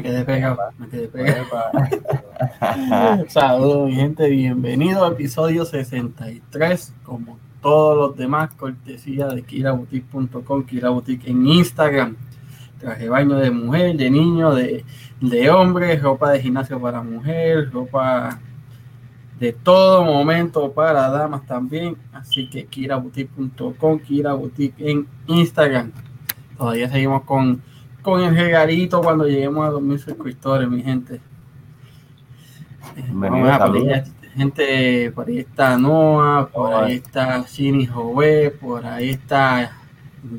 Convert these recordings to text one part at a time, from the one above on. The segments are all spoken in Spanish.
Me quedé pegado, me quedé pegado. Saludos, mi gente, bienvenido al episodio 63, como todos los demás, cortesía de kiraboutique.com, kiraboutique en Instagram. Traje baño de mujer, de niño, de, de hombre, ropa de gimnasio para mujer, ropa de todo momento para damas también. Así que kiraboutique.com, kiraboutique en Instagram. Todavía seguimos con, con el regalito cuando lleguemos a 2000 suscriptores, mi gente. Eh, vamos a poner gente, por ahí está Noah, por ahí está Cini Jové, por ahí está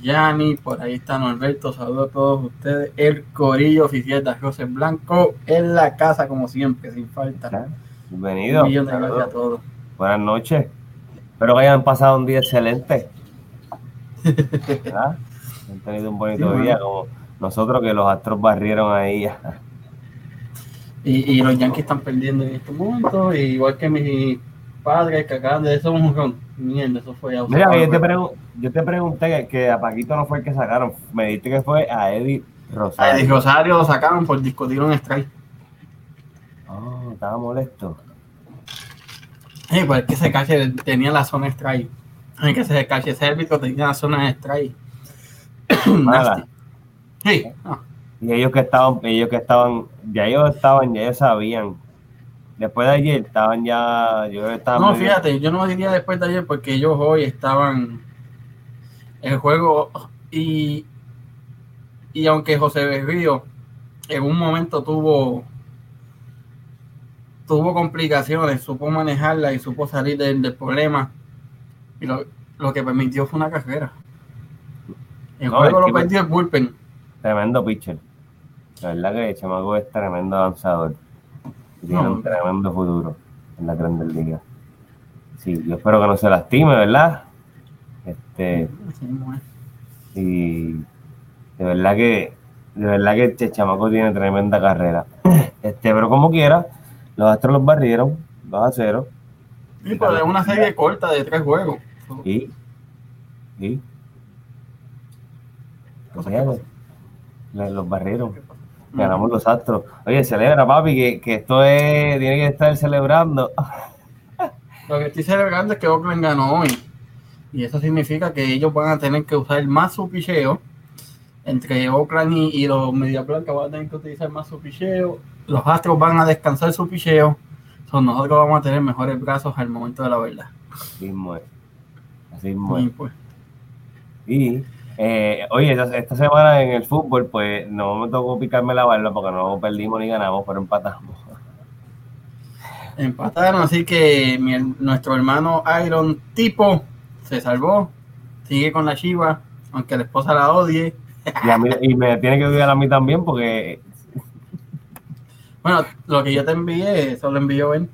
Yanni, por ahí está Norberto, saludos a todos ustedes. El corillo oficial de José Blanco en la casa, como siempre, sin falta. Bienvenido. a todos. Buenas noches. Espero que hayan pasado un día excelente. Han tenido un bonito día, como nosotros que los astros barrieron ahí. y, y, los Yankees están perdiendo en estos momentos, igual que mis padres que acaban de eso un Mierda, eso fue a Mira, yo te, yo te pregunté que, a Paquito no fue el que sacaron. Me dijiste que fue a Eddie Rosario. A Eddie Rosario lo sacaron por discutir un strike. Oh, estaba molesto. Sí, pues es que ese cache tenía la zona strike. Es que ese cache sérvico tenía la zona strike. sí. Y ellos que estaban, ellos que estaban, ya ellos estaban, ya ellos sabían. Después de ayer estaban ya, yo estaba No, fíjate, yo no diría después de ayer porque ellos hoy estaban el juego y, y aunque José Berrío en un momento tuvo tuvo complicaciones, supo manejarla y supo salir del, problema. Y lo, que permitió fue una carrera. El juego lo perdió el bullpen. Tremendo pitcher. La verdad que Chamaco es tremendo avanzador. Tiene un tremendo futuro en la Grandes Ligas. Sí, yo espero que no se lastime, ¿verdad? Este. Y de verdad que de verdad que este chamaco tiene tremenda carrera. Este, pero como quiera, los Astros los barrieron 2 a 0. Sí, pero es una serie corta de tres juegos. ¿Y? ¿Y? Los barrieron. Ganamos los Astros. Oye, celebra, papi, que, que esto es. Tiene que estar celebrando. Lo que estoy celebrando es que Oakland ganó hoy. Y eso significa que ellos van a tener que usar más su picheo. Entre Oakland y, y los Media Blanca van a tener que utilizar más su picheo los Astros van a descansar su picheo, son nosotros vamos a tener mejores brazos al momento de la verdad. Así mismo Así Y, pues. y eh, oye, esta, semana en el fútbol, pues no me tocó picarme la barba porque no perdimos ni ganamos, pero empatamos. Empataron, así que nuestro hermano Iron Tipo se salvó, sigue con la Chiva, aunque la esposa la odie. Y, y me tiene que odiar a mí también porque bueno, lo que yo te envié, eso lo envió él.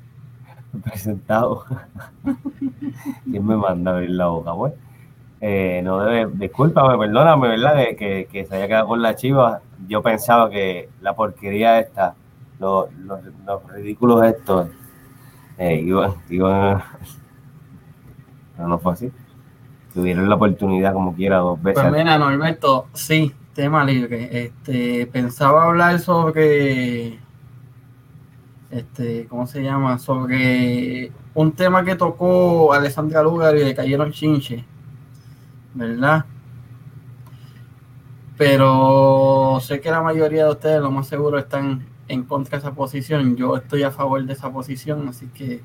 Presentado. ¿Quién me manda a abrir la boca, pues? Eh, no debe, discúlpame, perdóname, ¿verdad? Que, que, se haya quedado con la chiva. Yo pensaba que la porquería esta, los, los, ridículos estos, eh, iban, iban Pero no fue así. Tuvieron la oportunidad como quiera dos veces. Pues mira, Norberto, sí, tema libre. Este, pensaba hablar sobre este, ¿cómo se llama? Sobre un tema que tocó Alessandra Lugar y le cayeron chinche, ¿verdad? Pero sé que la mayoría de ustedes, lo más seguro, están en contra de esa posición. Yo estoy a favor de esa posición, así que.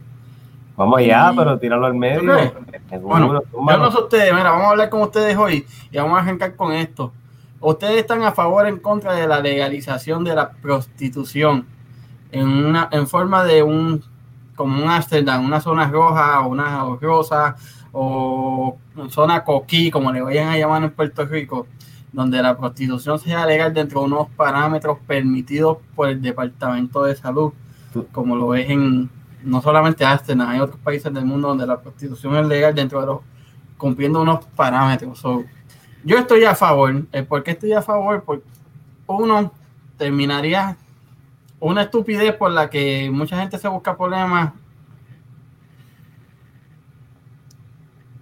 Vamos allá, pero tíralo al medio. Bueno, yo no sé ustedes, mira, vamos a hablar con ustedes hoy y vamos a arrancar con esto. ¿Ustedes están a favor o en contra de la legalización de la prostitución? en, una, en forma de un, como un Amsterdam, una zona roja o una rosa o zona coquí, como le vayan a llamar en Puerto Rico, donde la prostitución sea legal dentro de unos parámetros permitidos por el Departamento de Salud, como lo es en no solamente Amsterdam, hay otros países del mundo donde la prostitución es legal dentro de los cumpliendo unos parámetros. yo estoy a favor. ¿Por qué estoy a favor? Porque uno terminaría una estupidez por la que mucha gente se busca problemas.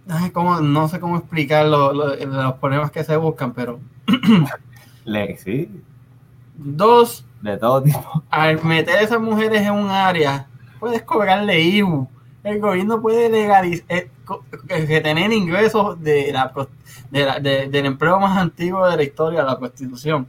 No sé cómo explicar los problemas que se buscan, pero. sí. Dos, de todo tipo. al meter a esas mujeres en un área, puedes cobrarle IBU. El gobierno puede legalizar, eh, co- que tener ingresos de la, pro- de la- de- del empleo más antiguo de la historia, la prostitución.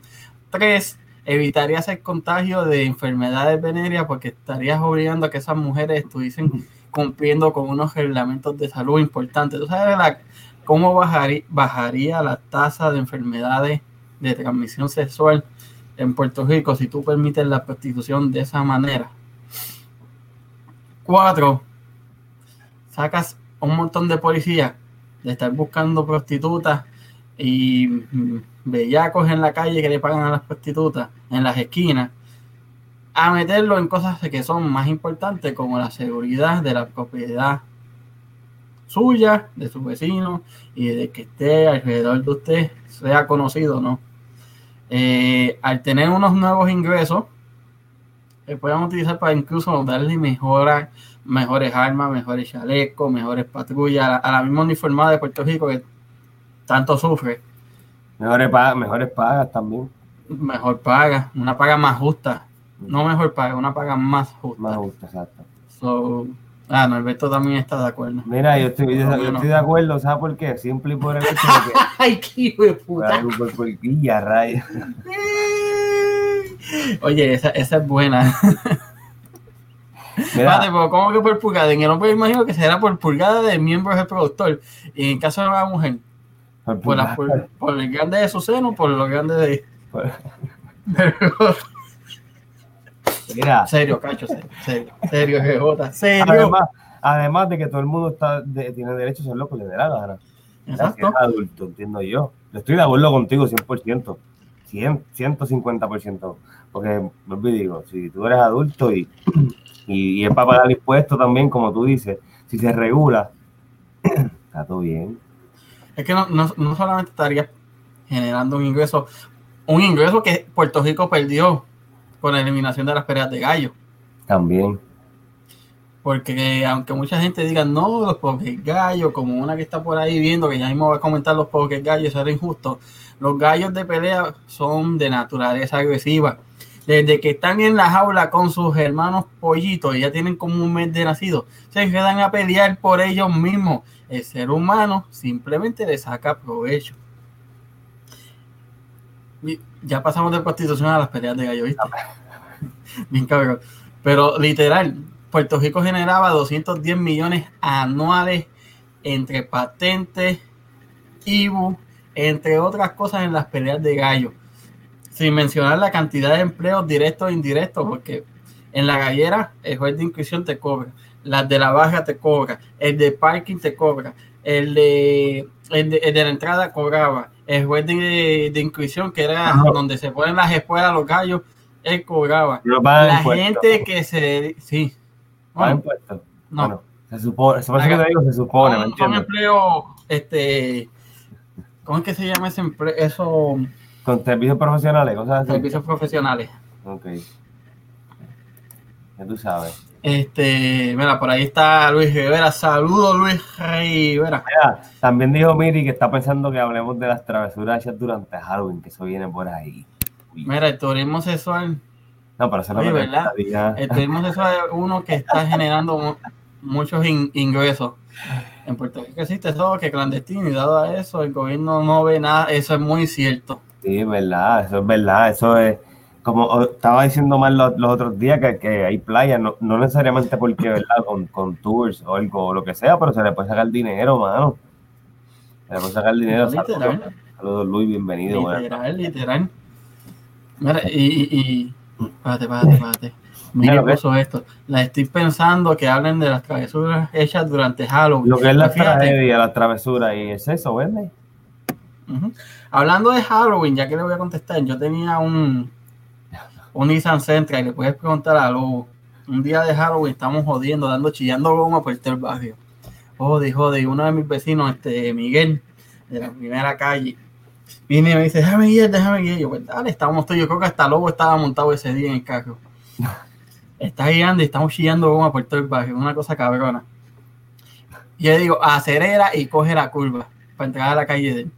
Tres, evitarías el contagio de enfermedades venéreas porque estarías obligando a que esas mujeres estuviesen cumpliendo con unos reglamentos de salud importantes. ¿Tú sabes la- cómo bajaría, la tasa de enfermedades de transmisión sexual en Puerto Rico si tú permites la prostitución de esa manera? Cuatro, sacas un montón de policías de estar buscando prostitutas y mm, bellacos en la calle que le pagan a las prostitutas en las esquinas a meterlo en cosas que son más importantes como la seguridad de la propiedad suya, de su vecino y de que esté alrededor de usted, sea conocido o no. Eh, al tener unos nuevos ingresos, que puedan utilizar para incluso darle mejoras, mejores armas, mejores chalecos, mejores patrullas a la, a la misma uniformada de Puerto Rico que tanto sufre, Mejores pagas, mejores pagas también. mejor paga, una paga más justa, no mejor paga, una paga más justa. Más justo, exacto. So, ah, Norberto también está de acuerdo. Mira, yo estoy, yo, Por yo estoy de acuerdo, ¿sabes por qué? Simple y por el hecho de que. Ay, qué hijo de puta. Ay, por porquilla, rayos. Oye, esa, esa es buena. Espérate, Mira, pero ¿cómo que por pulgada? En el hombre imagino que será por pulgada de miembros del productor. Y en caso de la mujer, por por, la, por, por el grande de su seno, por lo grande de. por- mira, serio, cacho, serio, serio, serio, GJ, serio. además, además de que todo el mundo está de- tiene derecho a hacer lo que le dé la gana. Exacto. es adulto, entiendo yo. Estoy de acuerdo contigo 100%. 100, 150%. Porque, digo, si tú eres adulto y, y, y es para pagar impuestos también, como tú dices, si se regula, está todo bien. Es que no, no, no solamente estaría generando un ingreso, un ingreso que Puerto Rico perdió con la eliminación de las peleas de gallo. También. Porque aunque mucha gente diga, no, los pobres gallos, como una que está por ahí viendo, que ya mismo va a comentar los pobres gallos, eso era injusto. Los gallos de pelea son de naturaleza agresiva. Desde que están en la jaula con sus hermanos pollitos y ya tienen como un mes de nacido, se quedan a pelear por ellos mismos. El ser humano simplemente le saca provecho. Ya pasamos de prostitución a las peleas de gallo, ¿viste? Bien cabrón. Pero literal, Puerto Rico generaba 210 millones anuales entre patentes, IBU, entre otras cosas en las peleas de gallo. Sin mencionar la cantidad de empleos directos e indirectos, porque en la gallera el juez de inscripción te cobra, las de la baja te cobra, el de parking te cobra, el de, el de, el de la entrada cobraba, el juez de, de que era Ajá. donde se ponen las espuelas los gallos, él cobraba. La gente que se... Sí. ¿Pagan Bueno, impuestos? no. Bueno, se supone, eso es lo que te digo, se supone, ¿me son, son entiendes? empleos, este... ¿Cómo es que se llama ese empleo? Eso, Con servicios profesionales, cosas así. servicios profesionales. Ok. Ya tú sabes. Este, mira, por ahí está Luis Rivera. Saludos, Luis Rivera. Mira, también dijo Miri que está pensando que hablemos de las travesuras durante Halloween, que eso viene por ahí. Uy. Mira, el turismo sexual, No, pero eso no Oye, me ¿verdad? gustaría. el turismo sexual es uno que está generando mu- muchos in- ingresos. En Puerto Rico existe eso que clandestino y dado a eso el gobierno no ve nada. Eso es muy cierto. Sí, es verdad, eso es verdad, eso es como estaba diciendo más los, los otros días que, que hay playas, no, no necesariamente porque, ¿verdad? Con, con tours o algo, o lo que sea, pero se le puede sacar dinero, mano. Se le puede sacar dinero. Literal. Saludos, saludos, Luis, bienvenido. Literal, literal. Mira, y, y, y- espérate, espérate, espérate. Mira, Mira, ¿ves? puso esto. La estoy pensando que hablen de las travesuras hechas durante Halloween. Lo que es la Fíjate, tragedia, la travesura y es eso, ¿verdad? Hablando de Halloween, ya que le voy a contestar, yo tenía un, un Nissan Sentra y le puedes preguntar a Lobo. Un día de Halloween estamos jodiendo, dando, chillando goma por todo el barrio. Jode, jode. Y uno de mis vecinos, este Miguel, de la primera calle, viene y me dice, déjame guiar, déjame guiar. Yo, pues dale, estábamos todos. Yo creo que hasta Lobo estaba montado ese día en el carro. Está guiando y estamos chillando goma por todo el barrio. Una cosa cabrona. Y yo digo, acelera y coge la curva para entrar a la calle de él.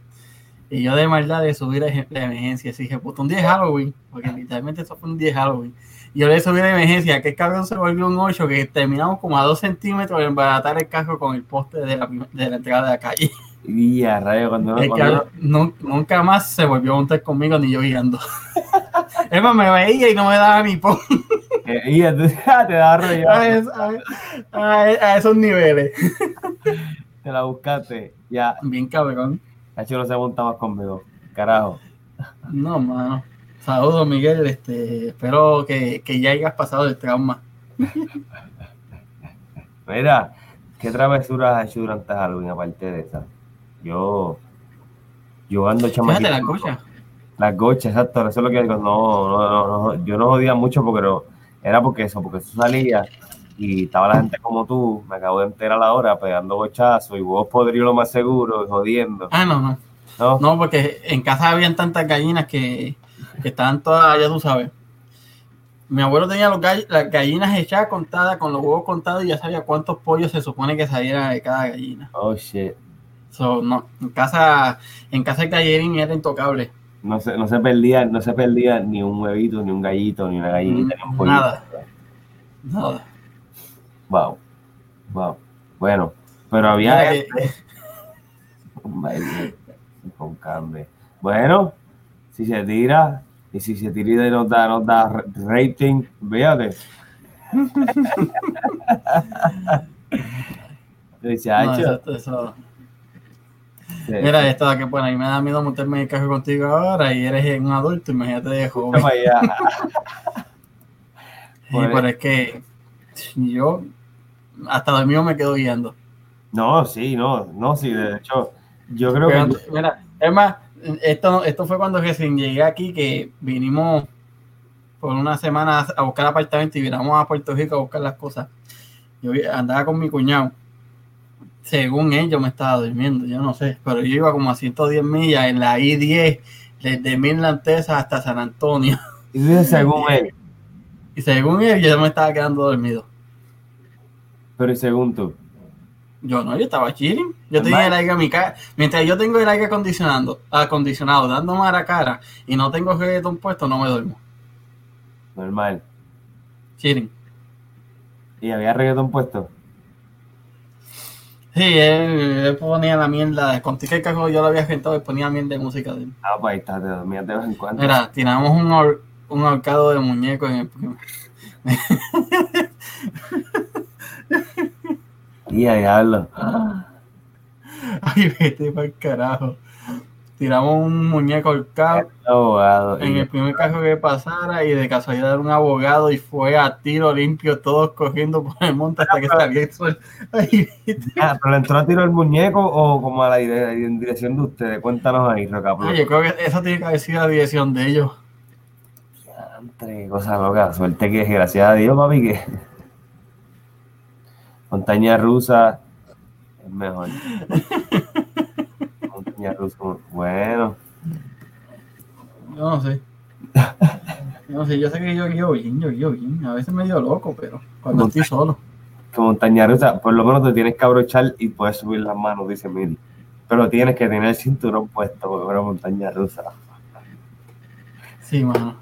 Y yo de maldad de subir de emergencia. Así dije, puto, un día de Halloween. Porque literalmente eso fue un día de Halloween. Y yo le subí de emergencia. Que el cabrón se volvió un 8. Que terminamos como a 2 centímetros de embaratar el carro con el poste de la, de la entrada de la calle. Y a rayo, cuando, El cuando- nun- nunca más se volvió a montar conmigo ni yo guiando. es más, me veía y no me daba ni pon eh, y entonces, te da rollo, a, es- a- a- a esos niveles. te la buscaste. Ya, Bien cabrón. Nacho no se monta más conmigo. Carajo. No, mano. Saludos, Miguel. Este, espero que, que ya hayas pasado el trauma. Mira, ¿qué travesuras has hecho durante Halloween aparte de esa? Yo, yo ando Fíjate chamaquito. la cocha. Las gochas, exacto, eso es lo que digo. No, no, no, no, yo no jodía mucho porque no, era porque eso, porque tú salías y estaba la gente como tú, me acabo de enterar ahora pegando gochazos y vos podrías lo más seguro jodiendo. Ah, no, no. ¿No? No, porque en casa habían tantas gallinas que, que estaban todas, ya tú sabes. Mi abuelo tenía los gall- las gallinas echadas contadas, con los huevos contados y ya sabía cuántos pollos se supone que salieran de cada gallina. Oh shit. So, no, en casa, en casa el gallerín era intocable. No se, no se perdía, no se perdía ni un huevito, ni un gallito, ni una gallinita, ni un pollito. Nada. Nada. Wow. Wow. Bueno, pero había con carne. Bueno, si se tira y si se tira y nos da, nos da rating, véate. No, "Acho, eso- Mira esto, que bueno, a mí me da miedo montarme en el carro contigo ahora y eres un adulto, imagínate de joven. para allá". Sí, pero es que yo hasta dormido me quedo guiando. No, sí, no, no, sí, de hecho, yo creo Pero, que mira, es más, esto, esto fue cuando recién llegué aquí que vinimos por una semana a buscar apartamento y vinimos a Puerto Rico a buscar las cosas. Yo andaba con mi cuñado. Según él, yo me estaba durmiendo, yo no sé, pero yo iba como a 110 millas en la I-10 desde Midland, Texas hasta San Antonio. y según él, Y según él, yo me estaba quedando dormido. Pero y según tú. Yo no, yo estaba chilling. Yo tenía el aire a mi cara. Mientras yo tengo el aire acondicionado, acondicionado dándome a la cara y no tengo reggaetón puesto, no me duermo. Normal. Chilling. Y había reggaetón puesto. Sí, él, él ponía la mierda. Conté que el carro yo lo había gentado y ponía mierda de música de él. Ah, pues ahí está, te dormías de vez en cuando. Mira, tiramos un, ahor- un ahorcado de muñeco en el Y a diablo. Ay, vete para el carajo. Tiramos un muñeco ahorcado Abogado. en el primer carro que pasara y de casualidad era un abogado y fue a tiro limpio, todos corriendo por el monte hasta que salió el sol. Ay, Ah, pero le entró a tiro el muñeco o como a la dirección de ustedes. Cuéntanos ahí, Roca. ay, yo creo que eso tiene que haber sido la dirección de ellos. Entre cosas locas. Suerte que, gracias a Dios, papi, que. Montaña rusa es mejor. Montaña rusa, bueno. Yo no sé. Yo no sé, yo sé que yo guío bien, yo guío bien. A veces medio loco, pero cuando No. estoy solo. Que montaña rusa, por lo menos te tienes que abrochar y puedes subir las manos, dice Miri. Pero tienes que tener el cinturón puesto porque era montaña rusa. Sí, mano.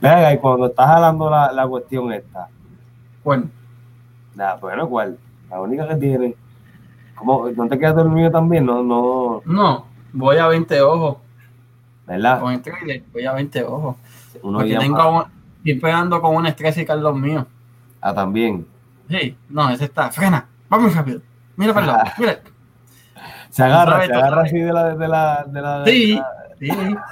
Venga, y cuando estás hablando la, la cuestión esta, Bueno, nada, bueno, ¿cuál? La única que tiene. ¿Cómo? ¿No te quedas dormido también? No, no, no, voy a 20 ojos. ¿verdad? Con el trailer, voy a 20 ojos. Uno Porque llama- tengo un, estoy pegando con un estrés y Carlos mío. Ah, también. Sí, no, ese está. Frena, vamos rápido. Mira para el lado, mira. Se agarra, se agarra así de la, de la, de la, de Sí, la- sí,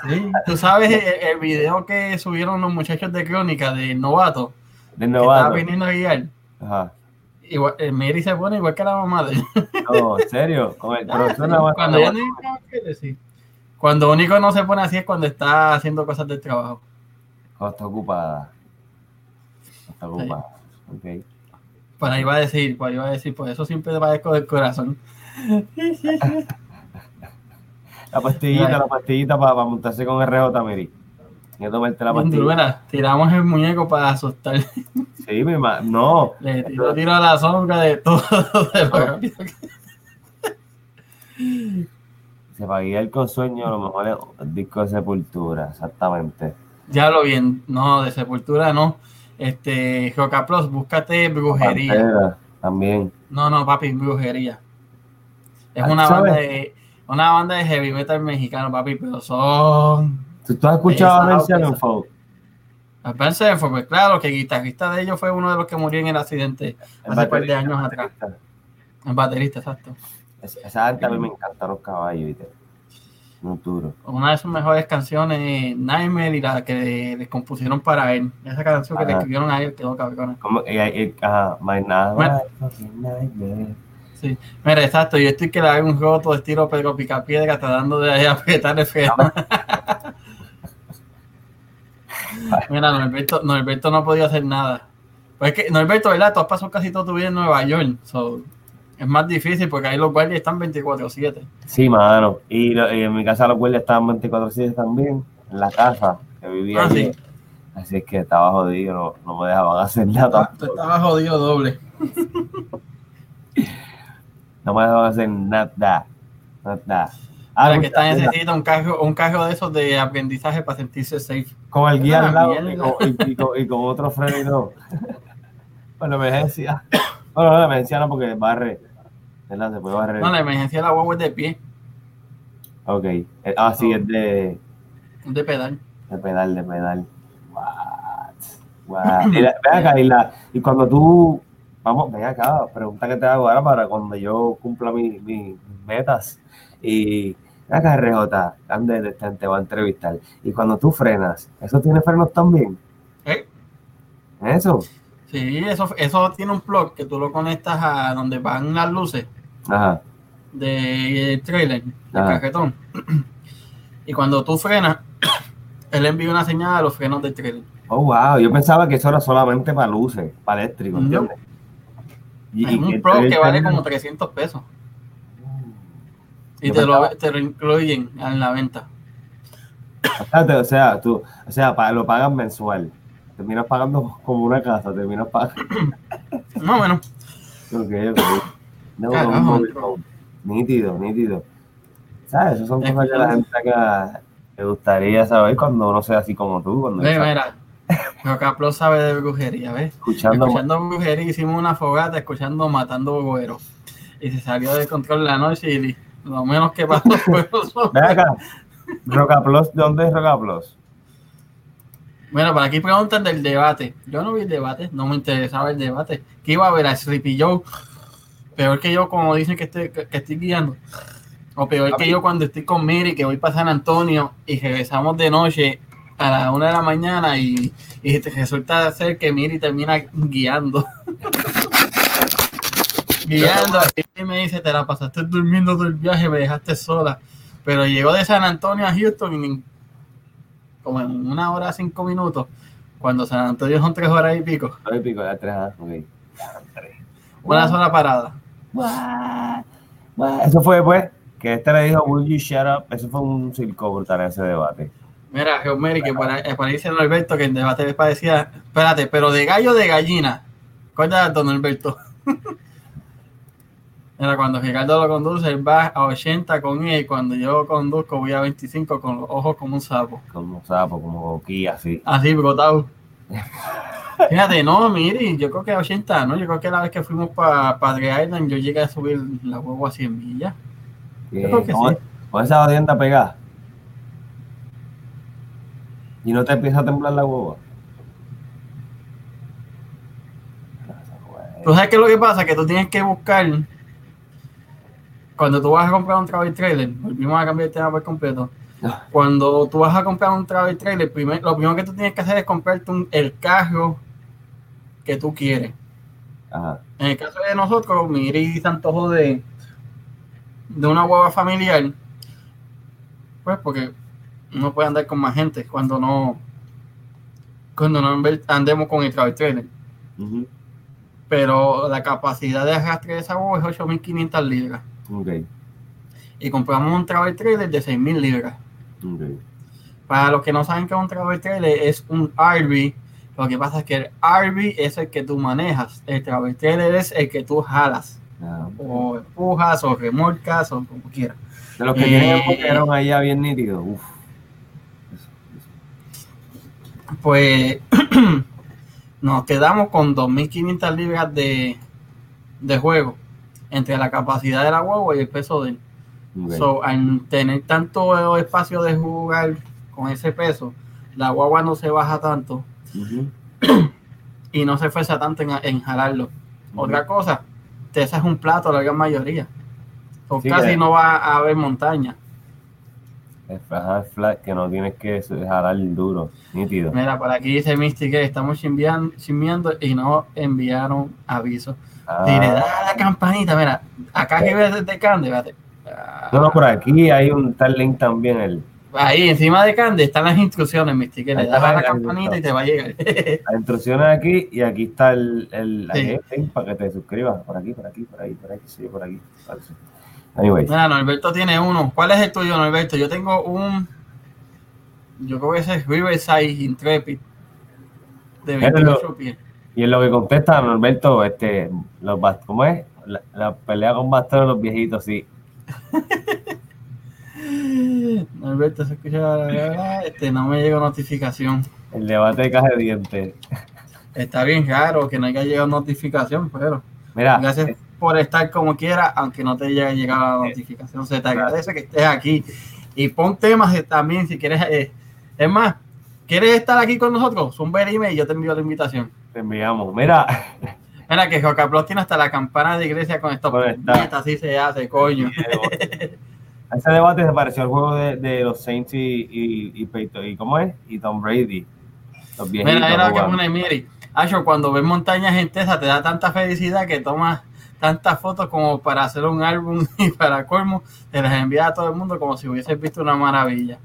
sí. Tú sabes el, el video que subieron los muchachos de Crónica del novato, del que estaba novato. viniendo a guiar. Ajá. Igual, el Mary se pone igual que la mamá de él. No, en serio, con el Ah, sí, Cuando ya no. Cuando único no se pone así es cuando está haciendo cosas del trabajo. Cuando está ocupada. Está ocupada. Ok. Por ahí va a decir, por ahí va a decir, por eso siempre padezco del corazón. La pastillita, Ay. la pastillita para montarse con RJ, Miri. Tienes que tomarte la pastilla. Mira, tiramos el muñeco para asustar. Sí, mi ma... No, Le tiro, tiro a la sombra de todo. De lo que- se va a guiar con sueño, a lo mejor es el disco de Sepultura, exactamente. Ya lo bien, no, de Sepultura no. Este, Roca Plus, búscate brujería. Pantera, también. No, no, papi, brujería. Es una ¿sabes? banda de una banda de heavy metal mexicano, papi, pero son ¿Tú, tú has escuchado a Avenged. Sevenfold? Advance Sevenfold, pues claro, que el guitarrista de ellos fue uno de los que murió en el accidente El hace un par de años atrás. El baterista, exacto. Es- Esa gente a mí me encantan los caballos, ¿viste? Muy duro. Una de sus mejores canciones es Nightmare y la que le compusieron para él. Esa canción que le Ajá. escribieron a él quedó cabrona. Como, y, y, ajá, my night, Bueno. fucking nightmare. Sí. Mira, exacto, yo estoy que le hago un roto estilo Pedro Picapiedra tratando de apretar el freno. Mira, Norberto, Norberto no podía hacer nada. Pues es que, Norberto, ¿verdad? Tú has pasado casi todo tu vida en Nueva York. so, es más difícil porque ahí los guardias están 24-7. Sí, mano. Y, lo- y en mi casa los guardias estaban 24-7 también, en la casa que vivía Ah, sí. Así es que estaba jodido, no, no me dejaban hacer nada. Tú estabas jodido doble. No me dejaban hacer nada. Nada. Ah, Para que mira, necesita un carro, un carro de esos de aprendizaje para sentirse safe. con el guía al lado y con, y- y con- y con otro freno. Bueno, emergencia. Bueno, no, emergencia no porque barre. ¿Verdad? Se puede barrer. No, la emergencia de la guagua es de pie, Ok. Eh, Ah, sí, es de, de pedal. de pedal, de pedal. What? What? Y, la- ven acá, y, la- y cuando tú. Vamos, ven acá, pregunta que te hago ahora para cuando yo cumpla mi- mis metas. Y. Acá, RJ, ande, te, te voy a entrevistar. Y cuando tú frenas, ¿eso tiene frenos también? ¿Eh? ¿Eso? Sí, eso, eso tiene un plug que tú lo conectas a donde van las luces Ajá. del trailer, del Ajá. cajetón. Y cuando tú frenas, él envía una señal a los frenos del trailer. Oh, wow. Yo pensaba que eso era solamente para luces, para eléctrico, No. ¿entiendes? Y- Es y un que plug el que vale como 300 pesos. Y te lo, te lo incluyen en la venta. O sea, tú, o sea, lo pagas mensual. Terminas pagando como una casa, terminas pagando. No, bueno, Ok, ok. No, Carajo, no, no. Nítido, nítido. ¿Sabes? Esas son Es cosas que que- la gente acá le gustaría saber cuando uno sea así como tú, cuando ve, mira. Plus sabe de brujería, ¿ves? escuchando. Escuchando brujería, hicimos una fogata escuchando Matando Bogueros. Y se salió de control la noche y lo menos que pasó fue los Ven acá. ¿dónde es Roca Plus? Bueno, por aquí preguntan del debate. Yo no vi el debate, no me interesaba el debate. Que iba a ver a Sleepy Joe, peor que yo, como dicen que estoy, que, estoy guiando. O peor que yo cuando estoy con Miri, que voy para San Antonio y regresamos de noche a la una de la mañana y, y resulta ser que Miri termina guiando. guiando y me dice, te la pasaste durmiendo todo el viaje, me dejaste sola. Pero llegó de San Antonio a Houston y ni- como en una hora cinco minutos, cuando San Antonio son tres horas y pico, Ay, pico, ya tres, ah, ok. una sola parada. What? What? Eso fue pues que este le dijo, Will you shut up? Eso fue un circo brutal ese debate. Mira, Geomeri, que por ahí, por ahí dice Norberto que el debate le parecía, espérate, pero de gallo de gallina. Cuéntate, don Norberto. Era cuando Ricardo lo conduce, él va a 80 con él, cuando yo conduzco voy a 25 con los ojos como un sapo. Como sapo, como Kia, así. Así, brotado. Fíjate, no, mire, yo creo que a 80, ¿no? Yo creo que la vez que fuimos para Padre Island, yo llegué a subir la huevo a 100 millas. Yo creo que con, sí. con esa jodienda pegada. Y no te empieza a temblar la hueva. ¿Tú sabes qué es lo que pasa? Que tú tienes que buscar, cuando tú vas a comprar un travel trailer, volvimos a cambiar el tema por completo, cuando tú vas a comprar un travel trailer, primer- lo primero que tú tienes que hacer es comprarte un- el carro que tú quieres. Ajá. En el caso de nosotros, Miri se antojó de, de una hueva familiar, pues porque no puede andar con más gente cuando no cuando no andemos con el travel trailer. Pero la capacidad de arrastre de esa hueva es 8.500 libras. Ok, Y compramos un travel trailer de 6.000 libras. ok. Para los que no saben qué es un travel trailer, es un RV. Lo que pasa es que el RV es el que tú manejas. El travel trailer es el que tú jalas. Ah, o empujas o remolcas o como quieras. De los que tienen Eh, allá bien nítido. Uf. Pues nos quedamos con 2.500 libras de, de juego entre la capacidad de la guagua y el peso de él. So, al tener tanto espacio de jugar con ese peso, la guagua no se baja tanto y no se esfuerza tanto en, en jalarlo. Otra cosa, Tesa es un plato la gran mayoría. So, Sí, casi que- no va a haber montaña. Es flat, que no tienes que jalar duro, nítido. Mira, por aquí dice Misty que estamos chimbean- chimbeando y no enviaron aviso. Ah, Dile, dale a la campanita, mira, acá que ves de Cande, fíjate. Ah, no, no, por aquí hay un tal link también. El, Ahí encima de Cande están las instrucciones, Misty, que le está das a la campanita y te va a llegar. las instrucciones aquí y aquí está el, el, Sí. ahí el link para que te suscribas. Por aquí, por aquí, por ahí, por aquí, sí, por aquí. parece. Anyways, Mira, Norberto tiene uno. ¿Cuál es el tuyo, Norberto? Yo tengo un. Yo creo que ese es Riverside Intrepid. De Míralo. 28 pies. Y en lo que contesta Norberto, este, los ¿cómo es? La, la pelea con bastones de los viejitos, sí. Norberto se escucha. Este, no me llega notificación. El debate de caja de dientes. Está bien raro que no haya llegado notificación, pero Mira, gracias por estar como quiera, aunque no te haya llegado la notificación. Se te agradece que estés aquí. Y pon temas también si quieres. eh, es más, ¿quieres estar aquí con nosotros? Zumba el email y yo te envío la invitación. Te enviamos. Mira, Mira que Jocaplos tiene hasta la campana de iglesia con estos puñetas, así se hace, coño. ese debate se pareció al juego de, de los Saints y, y, y, Peyton- y ¿cómo es? Y Tom Brady. Los viejitos. Mira, mira que jugando. pone Miri. Acho, cuando ves montañas en Texas te da tanta felicidad que tomas tantas fotos como para hacer un álbum y para colmo te las envía a todo el mundo como si hubieses visto una maravilla.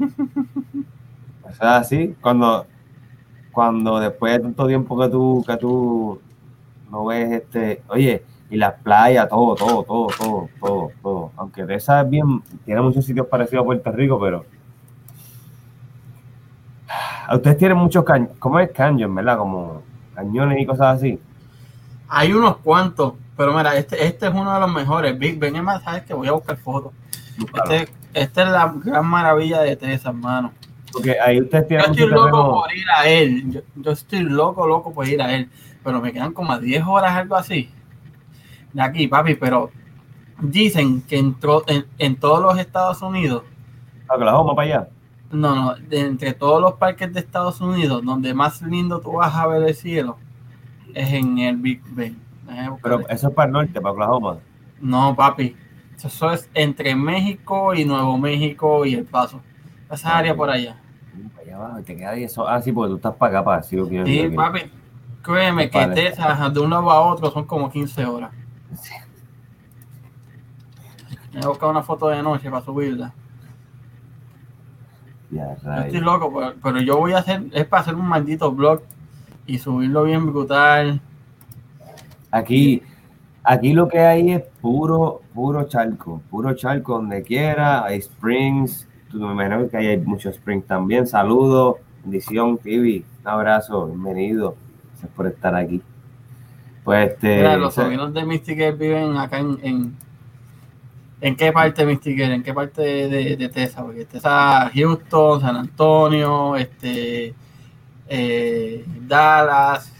O sea, así, cuando, cuando después de tanto tiempo que tú, que tú no ves este, oye, y las playas, todo, todo, todo, todo, todo, todo. Aunque de esa es bien, tiene muchos sitios parecidos a Puerto Rico, pero ustedes tienen muchos cañones, ¿cómo es cañón, verdad? Como cañones y cosas así. Hay unos cuantos, pero mira, este, este es uno de los mejores. Big Ben, más, sabes que voy a buscar fotos. Este, esta es la gran maravilla de Texas, hermano. Porque ahí ustedes Yo tienen estoy mucho loco terreno. por ir a él. Yo, yo estoy loco, loco por ir a él. Pero me quedan como a 10 horas, algo así. De aquí, papi. Pero dicen que en, tro- en, en todos los Estados Unidos, Oklahoma para allá. no, no, de entre todos los parques de Estados Unidos, donde más lindo tú vas a ver el cielo, es en el Big Ben. Pero eso es para el norte, para Oklahoma. No, papi. Eso es entre México y Nuevo México y El Paso. Esa área por allá. Allá abajo, te queda 10 horas. Ah, sí, porque tú estás para acá, para así. yo quiero- Sí, papi. Créeme que. Texas, de un lado a otro, son como 15 horas. Voy a buscar una foto de noche para subirla. Ya, Yo estoy loco, pero, pero yo voy a hacer, es para hacer un maldito blog y subirlo bien brutal. Aquí, aquí lo que hay es puro, puro charco, puro charco donde quiera, hay springs, me imagino que hay muchos springs también, saludos, bendición, TV, un abrazo, bienvenido, gracias por estar aquí. Pues este, Mira, los sobrinos de Mystical viven acá en, en. ¿En qué parte de Mystical? ¿En qué parte de, de, Texas? Porque Texas, Houston, San Antonio, este, eh, Dallas,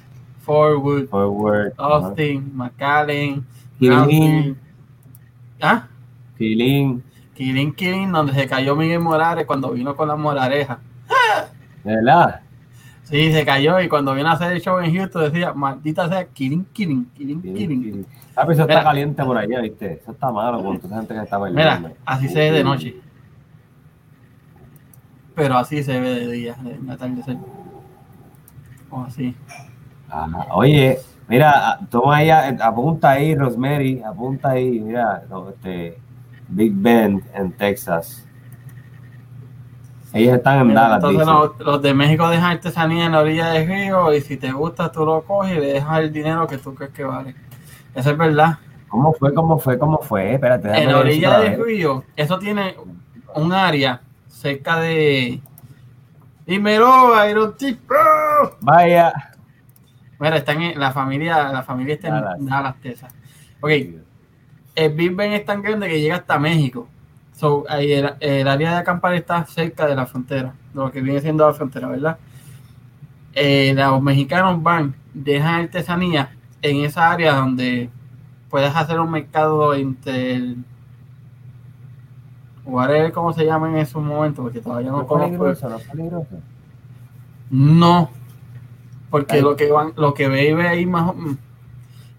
forward, ajá. Austin, McAllen, Killing, Brownsville. ¿Ah? Killing, Killing Killing, donde se cayó Miguel Morales cuando vino con la morareja. ¿de verdad? Sí, se cayó y cuando vino a hacer el show en Houston decía, maldita sea, Killing Killing, Killing. Killing. Ah, pero eso Mira. está caliente por allá, ¿viste? Eso está malo con toda esa gente que está Mira, bailando. así se ve de noche. Pero así se ve de día, de atardecer. O así. Ajá. Oye, mira, toma ahí, apunta ahí, Rosemary, apunta ahí, mira, no, este, Big Bend en Texas. Ellos están en Dallas, Entonces los, los de México dejan artesanía en la orilla del río y si te gusta tú lo coges y le dejas el dinero que tú crees que vale. Eso es verdad. ¿Cómo fue, cómo fue, cómo fue? Espérate, En la orilla del vez. río, eso tiene un área cerca de... Dímelo, Iron Tipo. Vaya. Mira, están en la familia, la familia está en Dallas. Dallas, Texas. Ok, el Big Ben es tan grande que llega hasta México. So, ahí el, el área de acampar está cerca de la frontera, de lo que viene siendo la frontera, ¿verdad? Eh, los mexicanos van, dejan artesanía en esa área donde puedes hacer un mercado entre el whatever cómo se llama en esos momentos, porque todavía no, conozco. peligroso, no porque lo que van, lo que ve ahí más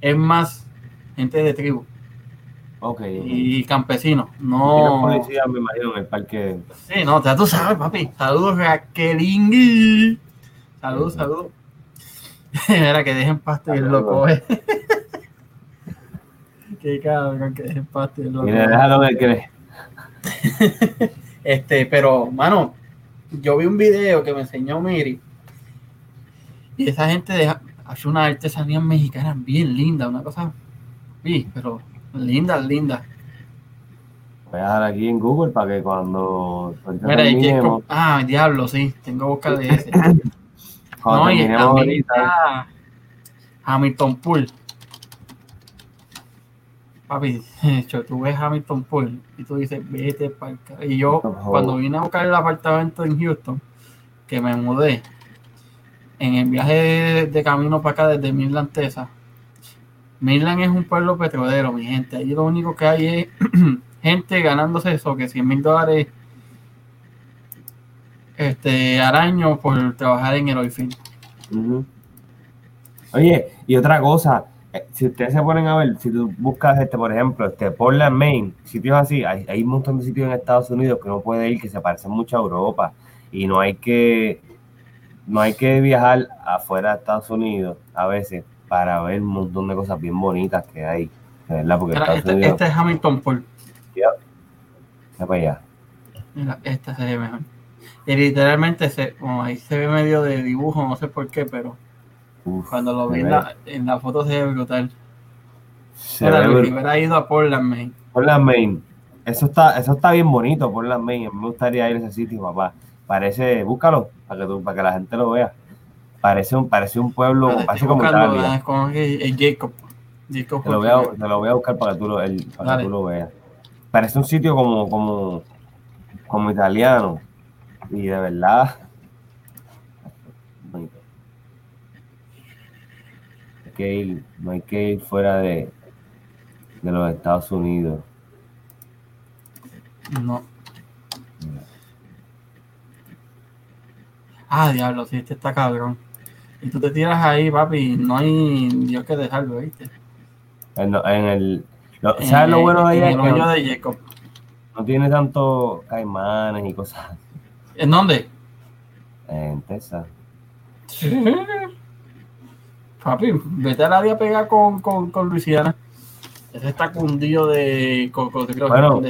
es más gente de tribu Ok. y los No, policías, me imagino, en el parque. sí, no, ya tú sabes, papi. Saludos, Raquelingui. Saludos, saludos. Mira, que dejen pasto y el loco, eh. Qué cabrón, que dejen pasto y el loco. Mira, déjalo ver que Este, pero, mano, yo vi un video que me enseñó Miri. Y esa gente deja, hace una artesanía mexicana bien linda, una cosa. Sí, pero linda, linda. Voy a dejar aquí en Google para que cuando, Mira, y terminemos, ah, diablo, sí, tengo que buscar de ese. cuando no, y terminemos también ahorita, está Hamilton Pool. Papi, hecho, tú ves Hamilton Pool y tú dices, vete para acá. Y yo, cuando vine a buscar el apartamento en Houston, que me mudé, en el viaje de, de camino para acá desde Midland, Texas, Midland es un pueblo petrolero, mi gente. Ahí lo único que hay es gente ganándose eso, que 100 mil dólares este, al por trabajar en el oil field. Ujú. Oye, y otra cosa, eh, si ustedes se ponen a ver, si tú buscas, este, por ejemplo, este Portland, Maine, sitios así, hay, hay un montón de sitios en Estados Unidos que uno puede ir que se parecen mucho a Europa y no hay que no hay que viajar afuera de Estados Unidos a veces para ver un montón de cosas bien bonitas que hay, verdad, porque este, Unidos, este es Hamilton Pool. ya para allá. Mira, este se ve mejor. Y literalmente se, bueno, ahí se ve medio de dibujo, no sé por qué, pero Uf, cuando lo vi en la, en la foto se ve brutal. se ve Luis, hubiera ido a Portland, man. Portland, Maine. Eso está, eso está bien bonito, Portland, Maine. A mí me gustaría ir a ese sitio, papá. Parece, búscalo, para que, tú, para que la gente lo vea. Parece un, parece un pueblo, parece como Italia. ah, con el, el Jacob. Jacob Te lo, voy a, te lo voy a buscar para que tú lo, el- para que tú lo veas. Parece un sitio como, como, como italiano. Y de verdad. bonito. Hay que ir, no hay que ir fuera de, de los Estados Unidos. No. Ah, diablo, sí, este está cabrón. Y tú te tiras ahí, papi, no hay Dios que dejarlo, ¿viste? En, en el, lo- ¿Sabes lo bueno de en allá? el Es que hoyo no, de Jacob. no tiene tanto caimanes y cosas ¿En dónde? en Texas. Papi, vete a la día a pegar con, con, con Luisiana. Ese está cundido de cocodrilos. Bueno.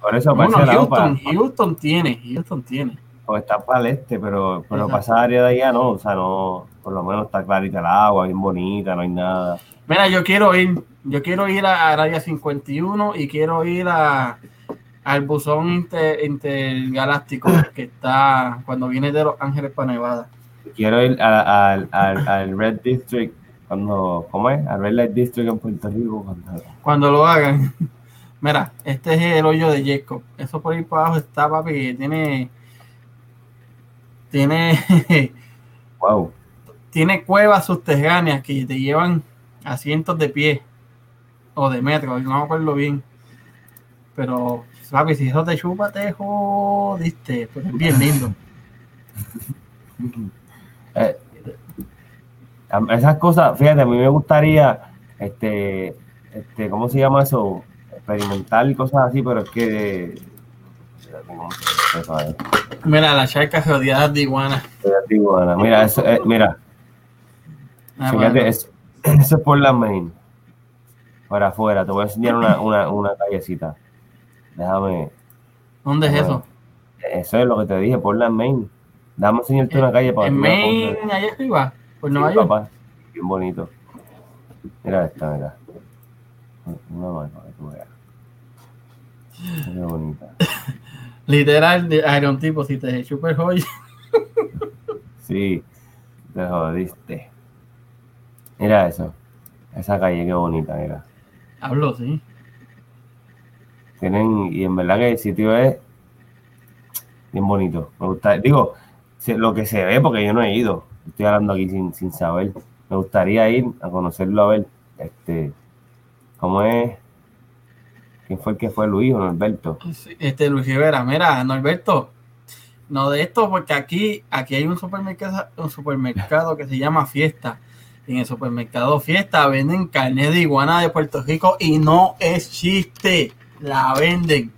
Por eso Bueno, lado, para- Houston, Houston tiene, Houston tiene. porque está para el este, pero, pero Exacto. para esa área de allá no, o sea, no, por lo menos está clarita el agua, bien bonita, no hay nada. Mira, yo quiero ir, yo quiero ir a al área 51 y quiero ir a, al buzón inter- intergaláctico que está cuando viene de Los Ángeles para Nevada. Quiero ir a- al- al- al Red District, cuando, ¿cómo es? Al Red Light District en Puerto Rico. Cuando, Cuando lo hagan. Mira, este es el hoyo de Jacob. Eso por ahí para abajo está, papi. Tiene. Tiene. wow, tiene cuevas subterráneas que te llevan a cientos de pies o de metros, no me acuerdo bien. Pero, papi, si eso te chupa, te jodiste. Pero es bien lindo. Eh, esas cosas, fíjate, a mí me gustaría, este, este, ¿cómo se llama eso? Experimentar cosas así, pero es que... Mira, las charcas rodeadas de iguanas. Mira, eso, eh, mira, Ah, fíjate, bueno. eso, eso es por la main. Para afuera, te voy a enseñar una, una, una callecita. Déjame, ¿Dónde es eso? eso es lo que te dije, por la main. Déjame enseñarte una calle para En Maine, allá arriba, por Sí, Nueva York. papá, bien bonito. Mira esta, mira. Una más para que tú veas. Qué bonita. Literal, Iron Tipo, si te el hoyo. Sí, te jodiste. Mira eso. Esa calle, qué bonita, mira. Hablo, sí. Tienen, y en verdad que el sitio es bien bonito. Me gusta, digo, lo que se ve, porque yo no he ido. Estoy hablando aquí sin, sin saber. Me gustaría ir a conocerlo a ver. Este, ¿cómo es? ¿Quién fue el que fue Luis o Norberto? Este Luis Rivera, mira, Norberto, no de esto, porque aquí, aquí hay un supermercado, un supermercado que se llama Fiesta. En el supermercado Fiesta venden carne de iguana de Puerto Rico y no es chiste, la venden.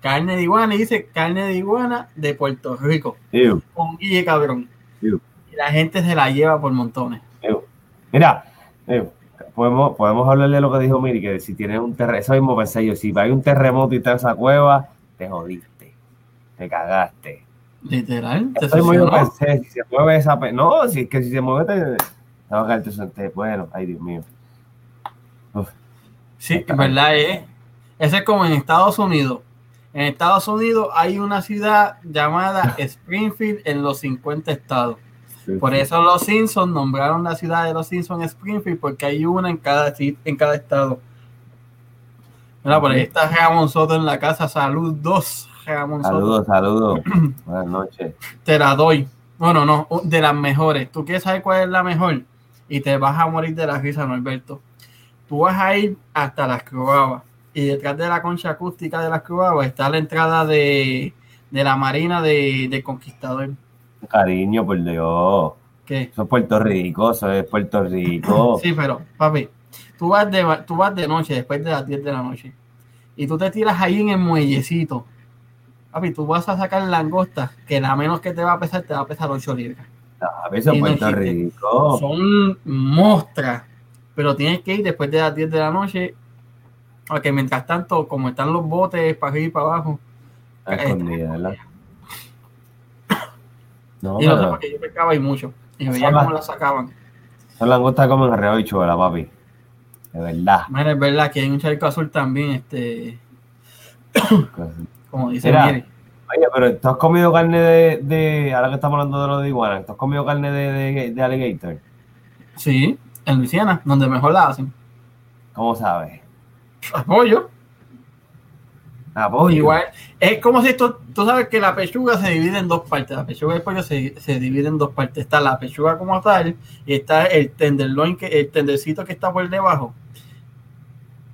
Carne de iguana y dice carne de iguana de Puerto Rico, Ew, con Guille Cabrón. ew, Y la gente se la lleva por montones. ew. Mira, podemos, podemos hablar de lo que dijo Miri, que si tienes un terremoto, eso mismo pensé yo, si hay un terremoto y está en esa cueva, te jodiste, te cagaste. Literal, te Eso mismo yo pensé, si se mueve esa... No, si es que si se mueve te... a caer. Bueno, ay Dios mío. Uf, Sí, en verdad es. Ese es como en Estados Unidos. En Estados Unidos hay una ciudad llamada Springfield en los 50 estados. Por eso los Simpsons nombraron la ciudad de los Simpsons Springfield porque hay una en cada, en cada estado. Mira, por ahí está Ramón Soto en la casa. Salud 2, Ramón Soto. Saludos, saludos. Buenas noches. Te la doy. Bueno, no, de las mejores. ¿Tú quieres saber cuál es la mejor? Y te vas a morir de la risa, Norberto. Tú vas a ir hasta las Cruabas. Y detrás de la concha acústica de las Cruabas está la entrada de, de la Marina de, de Conquistador. Cariño, por Dios. ¿Qué? Eso es Puerto Rico, eso es Puerto Rico. Sí, pero, papi, tú vas, de, tú vas de noche, después de las 10 de la noche, y tú te tiras ahí en el muellecito. Papi, tú vas a sacar langosta, que la menos que te va a pesar, te va a pesar 8 libras. Ah, Eso es Y no Puerto. Rico. Son mostras, pero tienes que ir después de las 10 de la noche, porque mientras tanto, como están los botes para arriba y para abajo, Está escondida, ¿verdad? No, y no porque yo pescaba y mucho, y veía cómo la sacaban. son langostas como en arreo y chuela, papi. De verdad. Mira, es verdad que hay un charco azul también, este, como dice Mira. Oye, pero ¿tú has comido carne de, de ahora que estamos hablando de lo de iguana, ¿tú has comido carne de, de, de alligator? Sí, en Luisiana, donde mejor la hacen. ¿Cómo sabes? Apoyo. Pues, Igual, es como si tú, tú sabes que la pechuga se divide en dos partes. La pechuga del pollo se, se divide en dos partes. Está la pechuga como tal y está el tenderloin, que, el tendercito que está por debajo.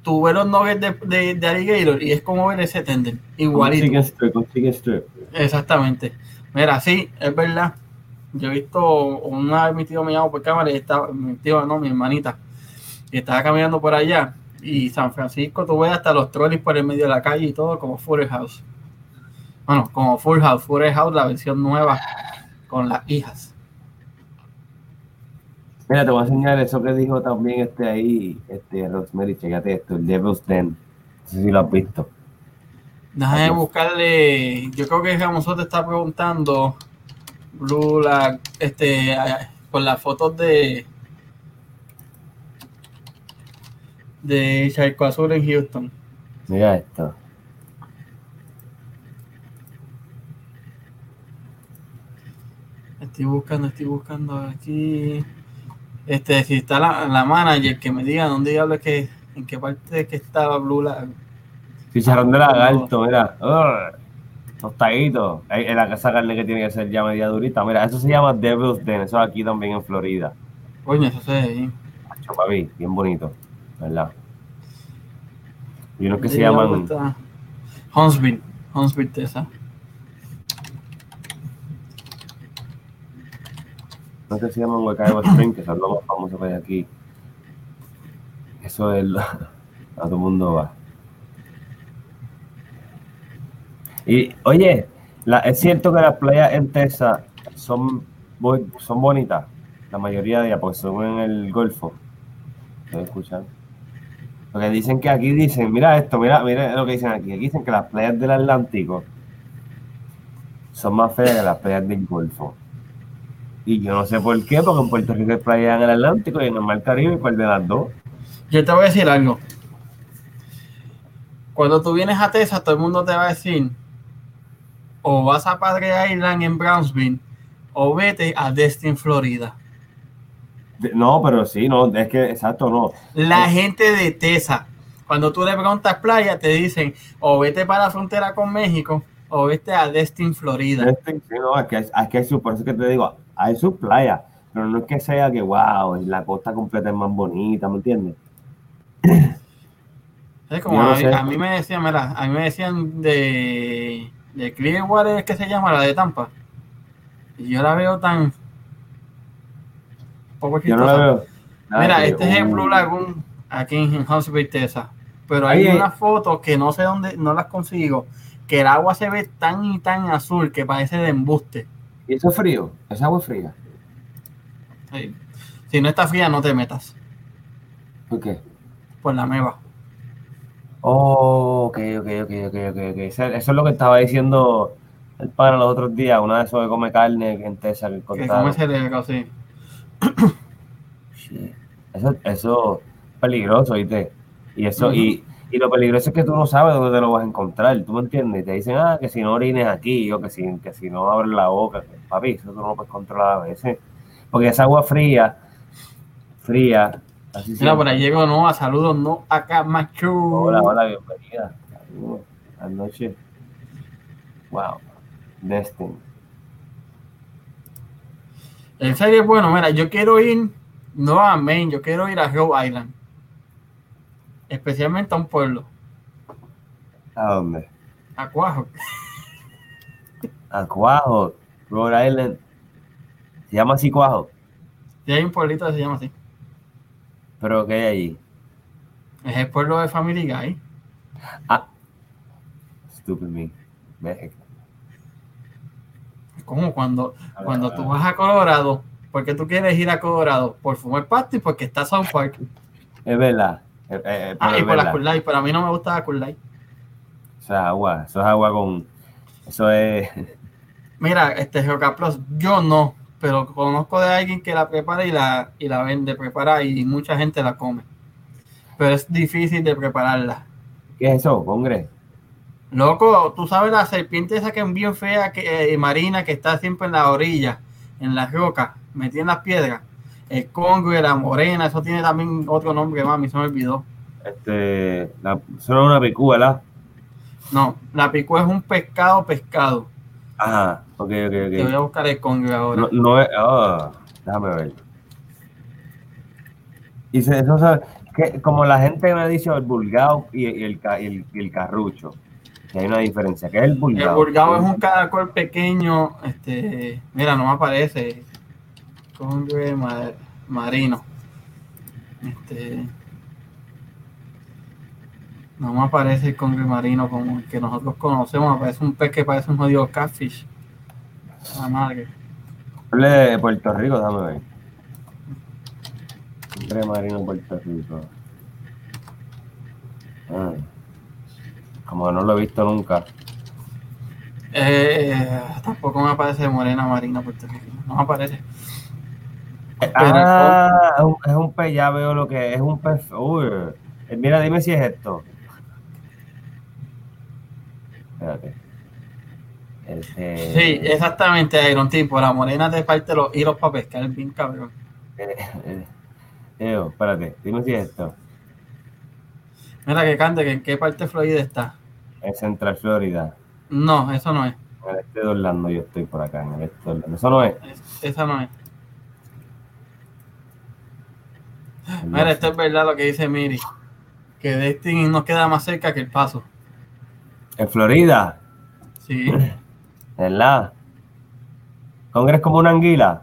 Tú ves los nuggets de, de, de alligator y es como ver ese tender. Igualito. chicken strip, strip. Exactamente. Mira, sí, es verdad. Yo he visto una vez mi tío me llamó por cámara y estaba, mi tío no, mi hermanita, y estaba caminando por allá. Y San Francisco, tú ves hasta los trolleys por el medio de la calle y todo, como Fuller House. Bueno, como Full House, Fuller House, la versión nueva con las hijas. Mira, te voy a enseñar eso que dijo también este ahí, este Rosemary, checate esto, el Devil's Den. No sé si lo has visto. Déjame buscarle. Yo creo que Ramón te está preguntando, Blue, la, este, por las fotos de de Charco Azul en Houston. Mira esto. Estoy buscando, estoy buscando aquí. Este, si está la, la manager, que me diga dónde diablos que, en qué parte es que estaba Blue la, Chicharrón de lagarto, mira. Urgh. Tostadito. Ahí, En la casa carne que tiene que ser ya media durita. Mira, eso se llama Devil's Den. Eso aquí también en Florida. Coño, eso se ve. Macho, papi, bien bonito. ¿Verdad? Y unos que se ¿Dónde llaman. Huntsville, Huntsville, Texas. No sé si llaman Huecayo Spring, que son los más famosos que hay aquí. Eso es lo... A todo mundo va. Y, oye, es cierto que las playas en Texas son, son bonitas, la mayoría de ellas, porque son en el Golfo. ¿Ustedes escuchan? Porque dicen que aquí dicen, mira esto, mira, mira lo que dicen aquí. Aquí dicen que las playas del Atlántico son más feas que las playas del Golfo. Y yo no sé por qué, porque en Puerto Rico hay playas en el Atlántico y en el Mar Caribe, ¿cuál de las dos? Yo te voy a decir algo. Cuando tú vienes a Texas, todo el mundo te va a decir, o vas a Padre Island en Brownsville, o vete a Destin, Florida. No, pero sí, no, es que exacto, no. La gente de Texas, Cuando tú le preguntas playa, te dicen o vete para la frontera con México o vete a Destin, Florida. Destin, sí, no, aquí aquí hay su, por eso que te digo, hay sus playas, pero no es que sea que, wow, la costa completa es más bonita, ¿me entiendes? Es como Yo no a, sé. a mí me decían, mira, a mí me decían de, de Clearwater, ¿es que se llama? La de Tampa. Y yo la veo tan poco Yo no la chistosa. veo. nada Mira, este es el uh, Blue Lagoon aquí en Huntsville, Texas. Pero hay Ahí unas fotos que no sé dónde, no las consigo, que el agua se ve tan y tan azul que parece de embuste. ¿Y eso es frío? ¿Esa agua es fría? Sí. Si no está fría, no te metas ¿Por qué? por la meva. Oh, ok, ok, ok, ok, ok, ok. Eso, eso es lo que estaba diciendo el pana los otros días, una de esos que come carne que en Texas que come cerebro. Shit. Eso, eso es peligroso, ¿viste? Y eso, y, y lo peligroso es que tú no sabes dónde te lo vas a encontrar, ¿tú me entiendes? Te dicen, ah, que si no orines aquí, o que si, que si no abres la boca, papi, eso tú no lo puedes controlar a veces. Porque esa agua fría, fría, así Mira, por ahí llegó saludos, no acá macho. Hola, hola, bienvenida. Saludos. Buenas noches. Wow. Destin. En serio, bueno, mira, yo quiero ir no a Maine, yo quiero ir a Rhode Island. Especialmente a un pueblo, ¿A dónde? a Cuajo. A Cuajo, Rhode Island. Se llama así Cuajo, Y hay un pueblito que se llama así. pero ¿qué hay allí? Es el pueblo de Family Guy. Ah, stupid me. México. Como cuando, cuando tú vas a Colorado, ¿por qué tú quieres ir a Colorado? Por fumar pasto y porque está South Park. Es verdad. Eh, eh, eh, Ah, y por la verdad. Cool Light, pero a mí no me gusta la Cool Light. Eso es agua. Eso es agua con. Eso es. Mira, este Geoca Plus, yo no, pero conozco de alguien que la prepara y la, y la vende, prepara y mucha gente la come. Pero es difícil de prepararla. ¿Qué es eso? Congre. Loco, tú sabes la serpiente esa que es bien fea, que, eh, marina, que está siempre en la orilla, en las rocas, metida en las piedras. El congre, la morena, eso tiene también otro nombre, mami, se me olvidó. Este. La, es una picú, ¿verdad? No, la picó es un pescado, pescado. Ajá. Ok, ok, Te voy a ok. buscar el congre ahora. No, no es. ah, déjame ver. Y se, eso, que, como la gente me ha dicho, el bulgao y, y el, y el, y el carrucho. Que hay una diferencia. ¿Qué es el bulgao? El burgao es un caracol pequeño, este, mira, no me aparece. Congre ma- marino. Este. No me aparece el congre marino como el que nosotros conocemos, aparece un pez que parece un jodido catfish. La madre. De Puerto Rico, déjame ver. Hombre marino Puerto Rico. Ah. Como no lo he visto nunca. Eh, tampoco me aparece morena marina Puerto Rico. No me aparece. Ah, es un, es un pez, ya veo lo que es, es un pez. Uy. Eh, Mira, dime si es esto. Espérate. Este, Sí, exactamente, Iron Tipo. La morena te parte los hilos para pescar, bien cabrón. eh, eh, espérate, dime si es esto. Mira que cante, que en qué parte de Florida está. En Central Florida. No, eso no es. En el este de Orlando yo estoy por acá, en el este de Orlando. Eso no es. Es- Esa no es. Mira, esto es verdad lo que dice Miri. Que Destiny nos queda más cerca que el paso. En Florida, Sí. ¿verdad? Congres como una anguila.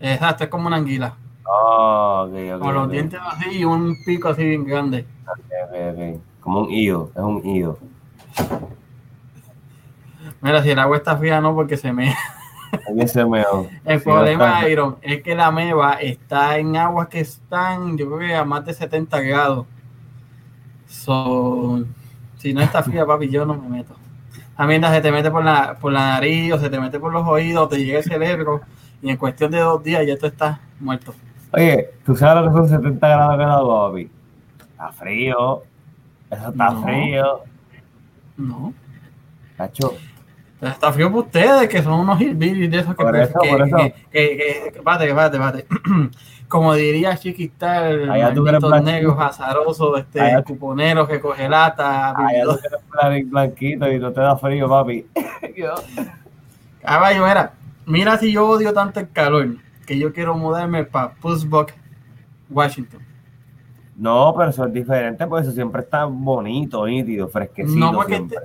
Exacto, es como una anguila. Oh, ok, ok. Con los dientes así y un pico así bien grande. Como un ido, es un ido. Mira, si el agua está fría, no, porque se me. En ese meo. El Sí, problema. Iron, es que la meva está en aguas que están, yo creo que a más de 70 grados. So, si no está fría, papi, yo no me meto. A mí se te mete por la, por la nariz o se te mete por los oídos, te llega el cerebro y en cuestión de dos días ya tú estás muerto. Oye, ¿tú sabes lo que son 70 grados de agua, papi? Está frío. Eso está No. frío. No. Cacho. Está frío para ustedes, que son unos hillbillies de esos que... Por eso, que, por eso. que, que, que- bate, bate, bate. Como diría Allá malditos blanquito. negros, azarosos, este, Allá- cuponeros que coge lata, ya tú eres blan- blanquito y no te da frío, papi. Caballo, mira, mira si yo odio tanto el calor que yo quiero mudarme para Pussbuck, Washington. No, pero eso es diferente, pues eso siempre está bonito, nítido, fresquecito. No, porque siempre.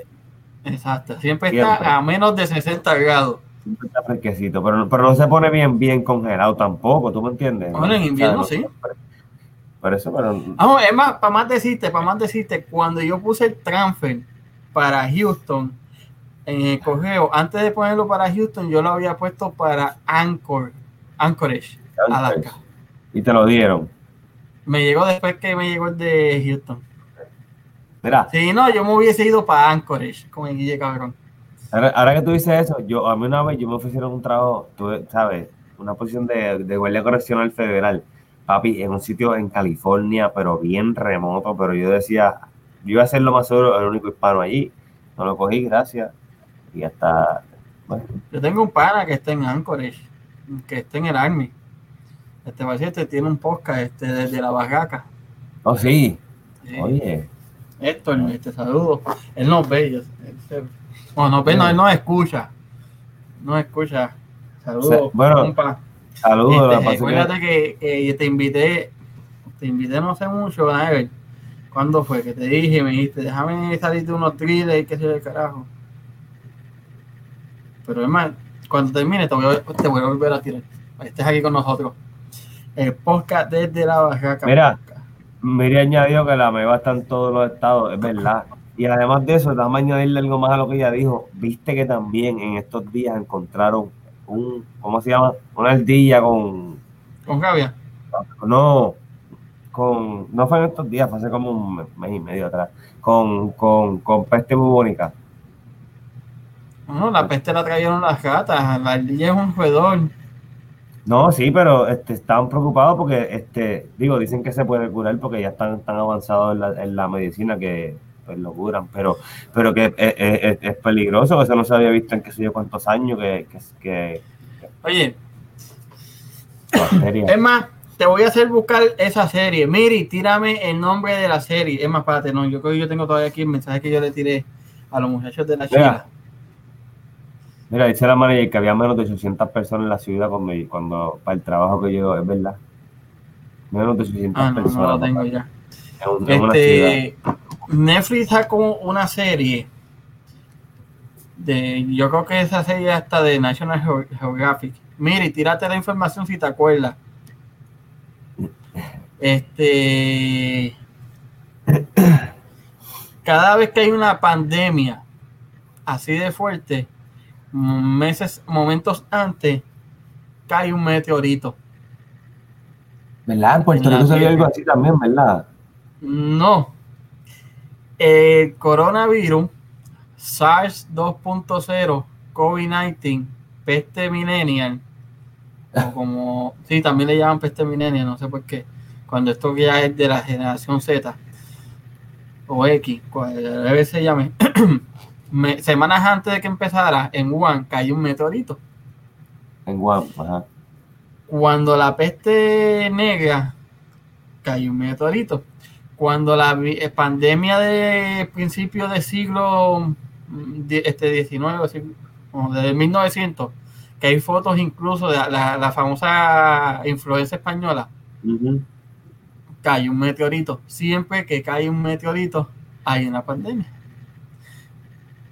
Exacto, siempre, Siempre. está a menos de 60 grados. Siempre está fresquecito, pero, pero no se pone bien, bien congelado tampoco, ¿tú me entiendes? Bueno, en invierno no sí. Por eso, pero Vamos, es más, para más decirte, para más decirte, cuando yo puse el transfer para Houston en el correo, antes de ponerlo para Houston, yo lo había puesto para Anchor, Anchorage, Alaska. y te lo dieron. Me llegó después que me llegó el de Houston. Mira, Si no, yo me hubiese ido para Anchorage con el Guille Cabrón. ahora, ahora que tú dices eso, yo a mí una vez yo me ofrecieron un trabajo, tú sabes, una posición de, de guardia correccional federal, papi, en un sitio en California, pero bien remoto, pero yo decía, yo iba a ser lo más seguro el único hispano allí. No lo cogí, gracias. Y hasta, bueno, Yo tengo un pana que está en Anchorage, que está en el Army. Este paciente tiene un podcast este, desde la barraca. oh sí, Sí. oye, Héctor, este saludo. Él nos ve. yo- él se- no, nos ve, no, él nos escucha. No escucha. Saludos. Bueno, compa. saludos. Este, que- acuérdate que, que te invité, te invité no hace mucho, a ver, ¿cuándo fue? Que te dije, me dijiste, déjame salir de unos thrillers y qué sé yo, carajo. Pero es más, cuando termine te voy, a, te voy a volver a tirar. Estés aquí con nosotros. El podcast desde la barraca. Mira. Podcast. Miri añadió que la meba está en todos los estados, es verdad. Y además de eso, déjame añadirle algo más a lo que ella dijo. Viste que también en estos días encontraron un, ¿cómo se llama? Una ardilla con, Con Gavia. no, con, no fue en estos días, fue hace como un mes, mes y medio atrás, con, con, con peste bubónica. No, la peste la trajeron las gatas. La ardilla es un roedor. No, sí, pero este, estaban preocupados porque, este, digo, dicen que se puede curar porque ya están tan avanzados en la, en la medicina que pues, lo curan, pero, pero que es, es- es- peligroso, que eso no se había visto en qué sé yo cuántos años, que, que, que, Oye, es más, te voy a hacer buscar esa serie. Miri, tírame el nombre de la serie. Es más, párate, no, yo creo que yo tengo todavía aquí el mensaje que yo le tiré a los muchachos de la Mira. Mira, dice la manager que había menos de 800 personas en la ciudad cuando, cuando para el trabajo que yo, es verdad. Menos de 800 Ah, no, no personas lo tengo ya. en, en. Este, Netflix sacó una serie de, yo creo que esa serie hasta de National Geo- Geographic. Miri, tírate la información si te acuerdas. Este, cada vez que hay una pandemia así de fuerte, meses, momentos antes, cae un meteorito. ¿Verdad? En Puerto Rico se vio algo así también, ¿verdad? No. El coronavirus, SARS 2.0, COVID-19, peste millennial, o como, sí, también le llaman peste millennial, no sé por qué, cuando esto ya es de la generación Z o X, cual debe se llame, me- semanas antes de que empezara, en Wuhan cayó un meteorito. En Guam, ajá. Cuando la peste negra cayó un meteorito. Cuando la eh, pandemia de principios del siglo mm, este, 19, así, como de 1900, que hay fotos incluso de la, la famosa influencia española, cayó un meteorito. Siempre que cae un meteorito, hay una pandemia.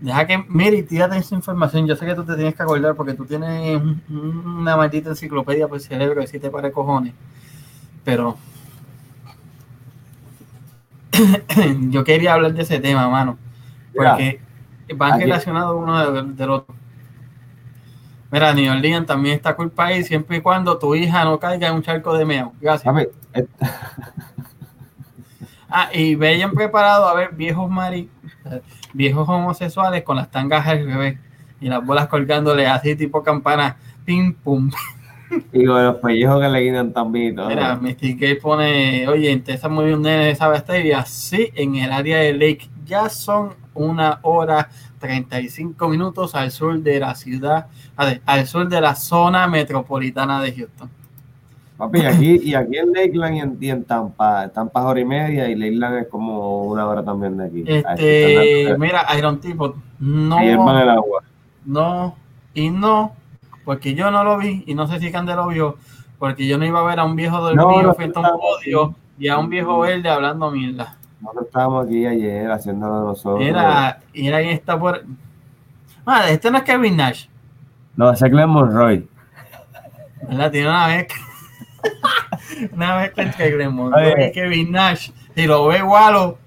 Deja que, Miri, tírate esa información. Yo sé que tú te tienes que acordar porque tú tienes un- una maldita enciclopedia por el cerebro que sí te pare cojones. Pero yo quería hablar de ese tema, mano. Porque van aquí- relacionados uno del, del otro. Mira, New Orleans también está culpa ahí siempre y cuando tu hija no caiga en un charco de meo. Gracias. Eh, Ah, y vayan preparados a ver viejos mari, viejos homosexuales con las tangas al revés y las bolas colgándole así tipo campana, pim pum. Y con los pellejos que le guinan también. todo. Mira, Mystic Gay pone, oye, en Texas murió un nene de esa bacteria, sí, en el área de Lake ya son una hora 35 minutos al sur de la ciudad, al sur de la zona metropolitana de Houston. Papi, aquí, y aquí en Lakeland y en, y en Tampa, Tampa es hora y media y Lakeland es como una hora también de aquí. Este, mira, Iron Tipo, no, Ahí el agua. no y no, porque yo no lo vi y no sé si Cande lo vio, porque yo no iba a ver a un viejo dormido no, frente a un podio y a un viejo verde hablando mierda. Nosotros estábamos aquí ayer haciéndolo nosotros. Mira, mira quién está por. Ah, este no es Kevin Nash, No, ese es Glenn Monroy. ¿verdad? Tiene una vez. Una vez que entre Oye. y Kevin Nash. Si lo ve igualo.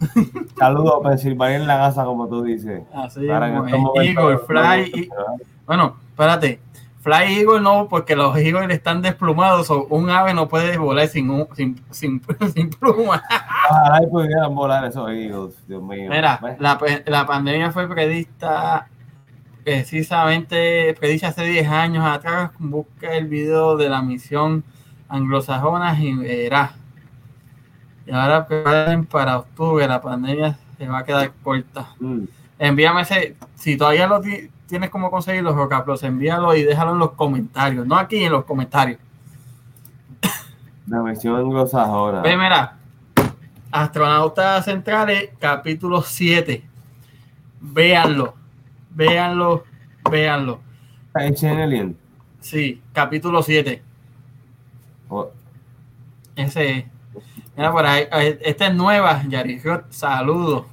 Saludos, Pensilvania en la casa, como tú dices. Así estos es. Eagle, Fly. y- Bueno, espérate. Fly Eagle no, porque los Eagles están desplumados. O un ave no puede volar sin, un- sin, sin, sin pluma. Ojalá y pudieran volar esos Eagles, Dios mío. Mira, la, la pandemia fue predicta precisamente, predicha hace 10 años atrás. Busca el video de la misión anglosajona y verás. Y ahora preparen para octubre, la pandemia se va a quedar corta. Mm. Envíame ese, si todavía lo ti- tienes como conseguirlo, Rocaplos, envíalo y déjalo en los comentarios, no aquí en los comentarios. La misión anglosajona. Ve, mira, Astronautas Centrales, capítulo 7. Véanlo, véanlo, véanlo. Ancient Alien. Sí, capítulo 7. Oh, Ese es. Mira, por ahí, esta es nueva, Yarisrot, saludos.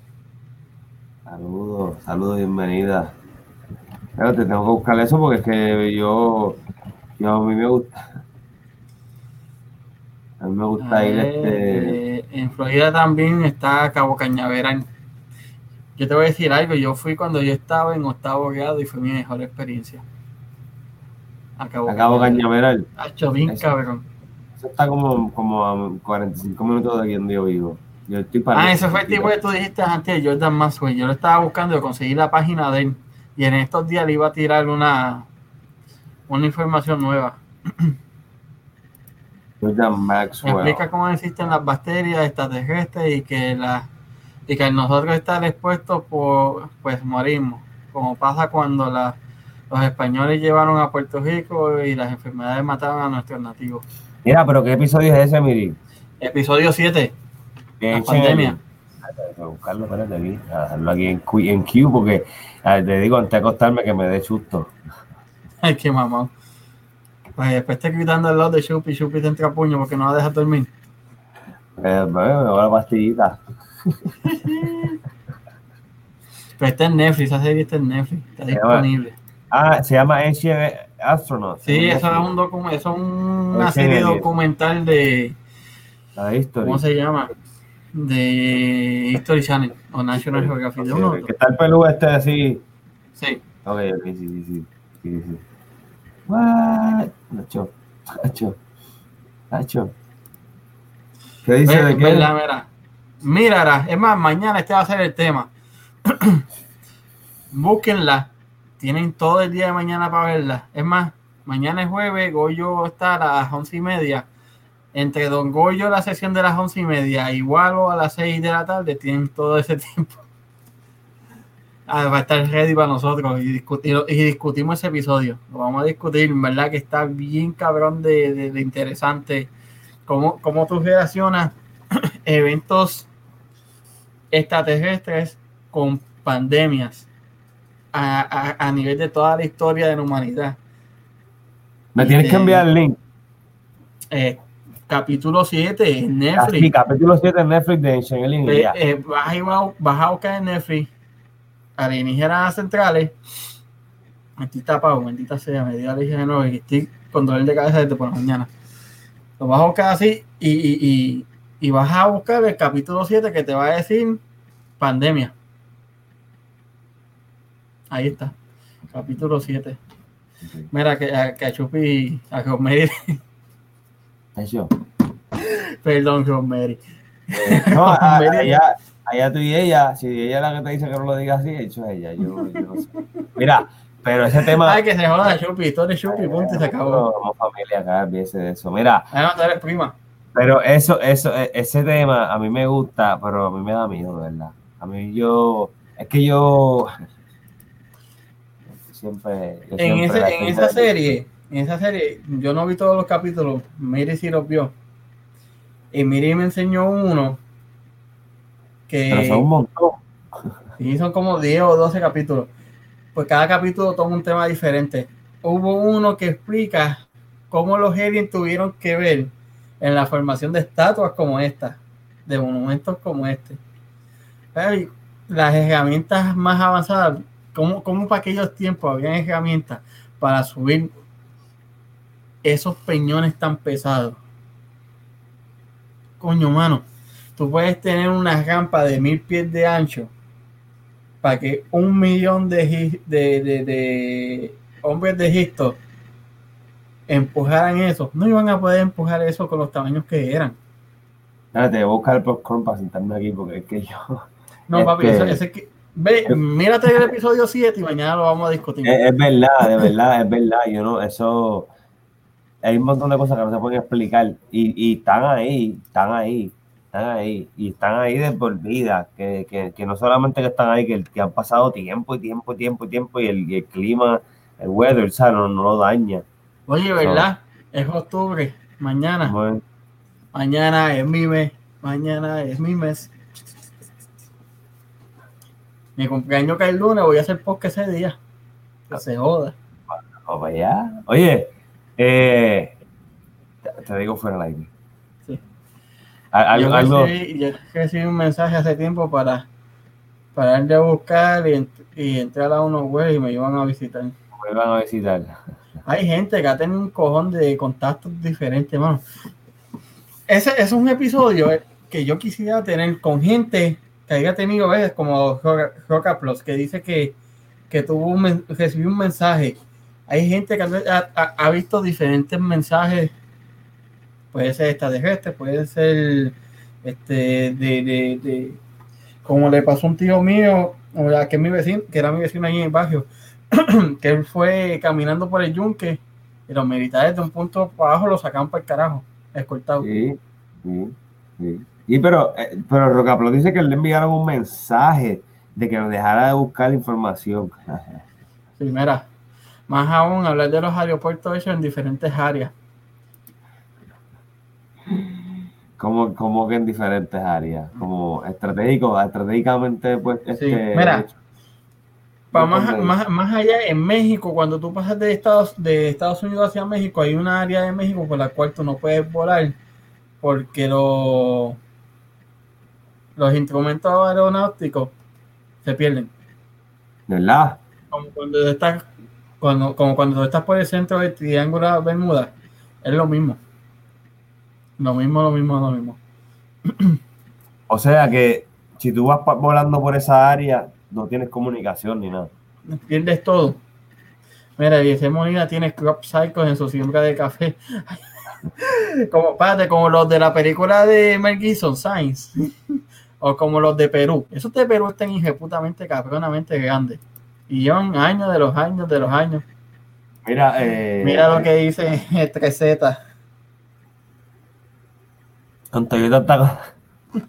Saludos, saludos, bienvenida. Pero te tengo que buscar eso porque es que yo, yo a mí me gusta. A mí me gusta ir este. Eh, en Florida también está Cabo Cañaveral. Yo te voy a decir algo, yo fui cuando yo estaba en octavo grado y fue mi mejor experiencia. A Cabo, A Cabo Cañaveral. Hacho, bien cabrón. Eso está como, como a 45 minutos de aquí donde yo vivo. Yo estoy para Ah, ese fue el tipo que tú dijiste antes, Jordan Maxwell. Yo lo estaba buscando y conseguí la página de él. Y en estos días le iba a tirar una, una información nueva. Jordan Maxwell. explica cómo existen las bacterias extraterrestres y que la y que nosotros estar expuestos por pues morimos como pasa cuando la- los españoles llevaron a Puerto Rico y las enfermedades mataron a nuestros nativos Mira, pero ¿qué episodio es ese, Miri? episodio 7 De La pandemia. Alien. Ah, buscarlo, espérate aquí, a dejarlo aquí en, Q, en Q porque te digo antes de acostarme que me dé susto. ay qué mamón pues después te gritando al lado de Chupi Chupi te entra a puño porque no la dejas dormir Eh, me me voy a la pastillita. pero está en Netflix esa serie está en Netflix está disponible Ah, se llama Ancient Astronaut. sí eso es un docu- eso es una serie Alien. documental de La de History. ¿Cómo se llama? De History Channel o National Geographic. Sí, que está el pelú este así. Sí. Ok, ok, sí, sí, sí. sí, sí. What? Nacho, Nacho, Nacho. ¿Qué dice de qué? verdad, mira. Mírala. Es más, mañana este va a ser el tema. Búsquenla. Tienen todo el día de mañana para verla. Es más, mañana es jueves. Goyo está a las once y media. Entre Don Goyo, la sesión de las once y media, igual o a las seis de la tarde, tienen todo ese tiempo. Ah, va a estar ready para nosotros y, discutir, y discutimos ese episodio. Lo vamos a discutir, verdad que está bien cabrón de interesante. Cómo, cómo tú relacionas eventos extraterrestres con pandemias a, a- a nivel de toda la historia de la humanidad. Me tienes que de- enviar el link. Eh, capítulo 7 en Así, Netflix. capítulo 7 en Netflix de Ancient Eh, eh, vas, vas a buscar en Netflix alienígenas centrales. Aquí tapado, bendita sea, me dio alienígenas nuevos y estoy con dolor de cabeza desde por la mañana. Lo vas a buscar así y, y, y, y vas a buscar el capítulo 7 que te va a decir pandemia. Ahí está, capítulo 7. Mira, que, a, que a Chupi, a Rosemary, Nacho. perdón, Rosemary. Eh, no, a- allá, allá tú y ella, si ella es la que te dice que no lo digas así, eso es ella. Yo, yo no sé. Mira, pero ese tema. Ay, que se joda Chupi, tú eres Chupi, punto y se acabó. Nosotros Somos familia acá, olvídese de eso. Mira, Además, tú eres prima. pero eso, eso, e- ese tema a mí me gusta, pero a mí me da miedo, ¿verdad? A mí yo, es que yo siempre... En, siempre ese- en esa serie, en esa serie, yo no vi todos los capítulos, Miri sí los vio. Y Miri me enseñó uno Pero que son un montón. sí, son como 10 o 12 capítulos. Pues cada capítulo toma un tema diferente. Hubo uno que explica cómo los aliens tuvieron que ver en la formación de estatuas como esta, de monumentos como este. Las herramientas más avanzadas, como, como para aquellos tiempos habían herramientas para subir esos peñones tan pesados. Coño, mano, tú puedes tener una rampa de mil pies de ancho para que un millón de, de, de- de hombres de Egipto empujaran eso. No iban a poder empujar eso con los tamaños que eran. Espérate, voy a buscar el popcorn para sentarme aquí porque es que yo... No, Es papi, que- eso- ese que- ve, mírate el episodio 7 y mañana lo vamos a discutir. Es, es verdad, de verdad, es verdad. Yo no, eso. Hay un montón de cosas que no se pueden explicar. Y, y están ahí, están ahí, están ahí. Y están ahí de por vida. Que, que, que no solamente que están ahí, que, que han pasado tiempo y tiempo y tiempo y tiempo. Y el, y el clima, el weather, o sea, no, no lo daña. Oye, ¿verdad? Es octubre, mañana. Bueno, Mañana es mi mes. Mañana es mi mes. Mi cumpleaños cae el lunes, voy a hacer podcast ese día. Que se joda. allá. Oye, eh, te, digo fuera del aire. Sí. Al- yo, Algo, algo, recibí, yo recibí un mensaje hace tiempo para para ir a buscar y, ent- y entrar a unos web y me iban a visitar. me van a visitar. Hay gente que ha tenido un cojón de contactos diferentes, mano. Ese, es un episodio que yo quisiera tener con gente que haya tenido, ¿ves? como Roca, Plus, que dice que, que tuvo un, recibió un mensaje. Hay gente que ha, visto diferentes mensajes. Puede ser extraterrestre, puede ser este de, de, de- como le pasó a un tío mío, que es mi vecino, que era mi vecino ahí en el barrio, que él fue caminando por el yunque y los militares de un punto para abajo lo sacaban para el carajo, escoltado. Y pero, eh, pero Rocaplo dice que le enviaron un mensaje de que nos dejara de buscar información. Primera, más aún hablar de los aeropuertos hechos en diferentes áreas. Como, como que en diferentes áreas, como estratégico, estratégicamente, pues, este, mira, Para más, más, más allá, en México, cuando tú pasas de Estados, de Estados Unidos hacia México, hay una área de México por la cual tú no puedes volar porque lo- los instrumentos aeronáuticos se pierden. ¿verdad? como cuando tú estás cuando, como cuando estás por el centro del triángulo Bermuda, es lo mismo. Lo mismo, lo mismo, lo mismo. O sea que si tú vas volando por esa área, no tienes comunicación ni nada. Pierdes todo. Mira, Eliezer Molina tiene crop cycles en su siembra de café. como, espérate, como los de la película de Mel Gibson, Science. o como los de Perú. Esos de Perú están injeputamente cabronamente grandes. Y llevan años de los años de los años. Mira, eh, Mira lo que dice 3Z. con Toyota está-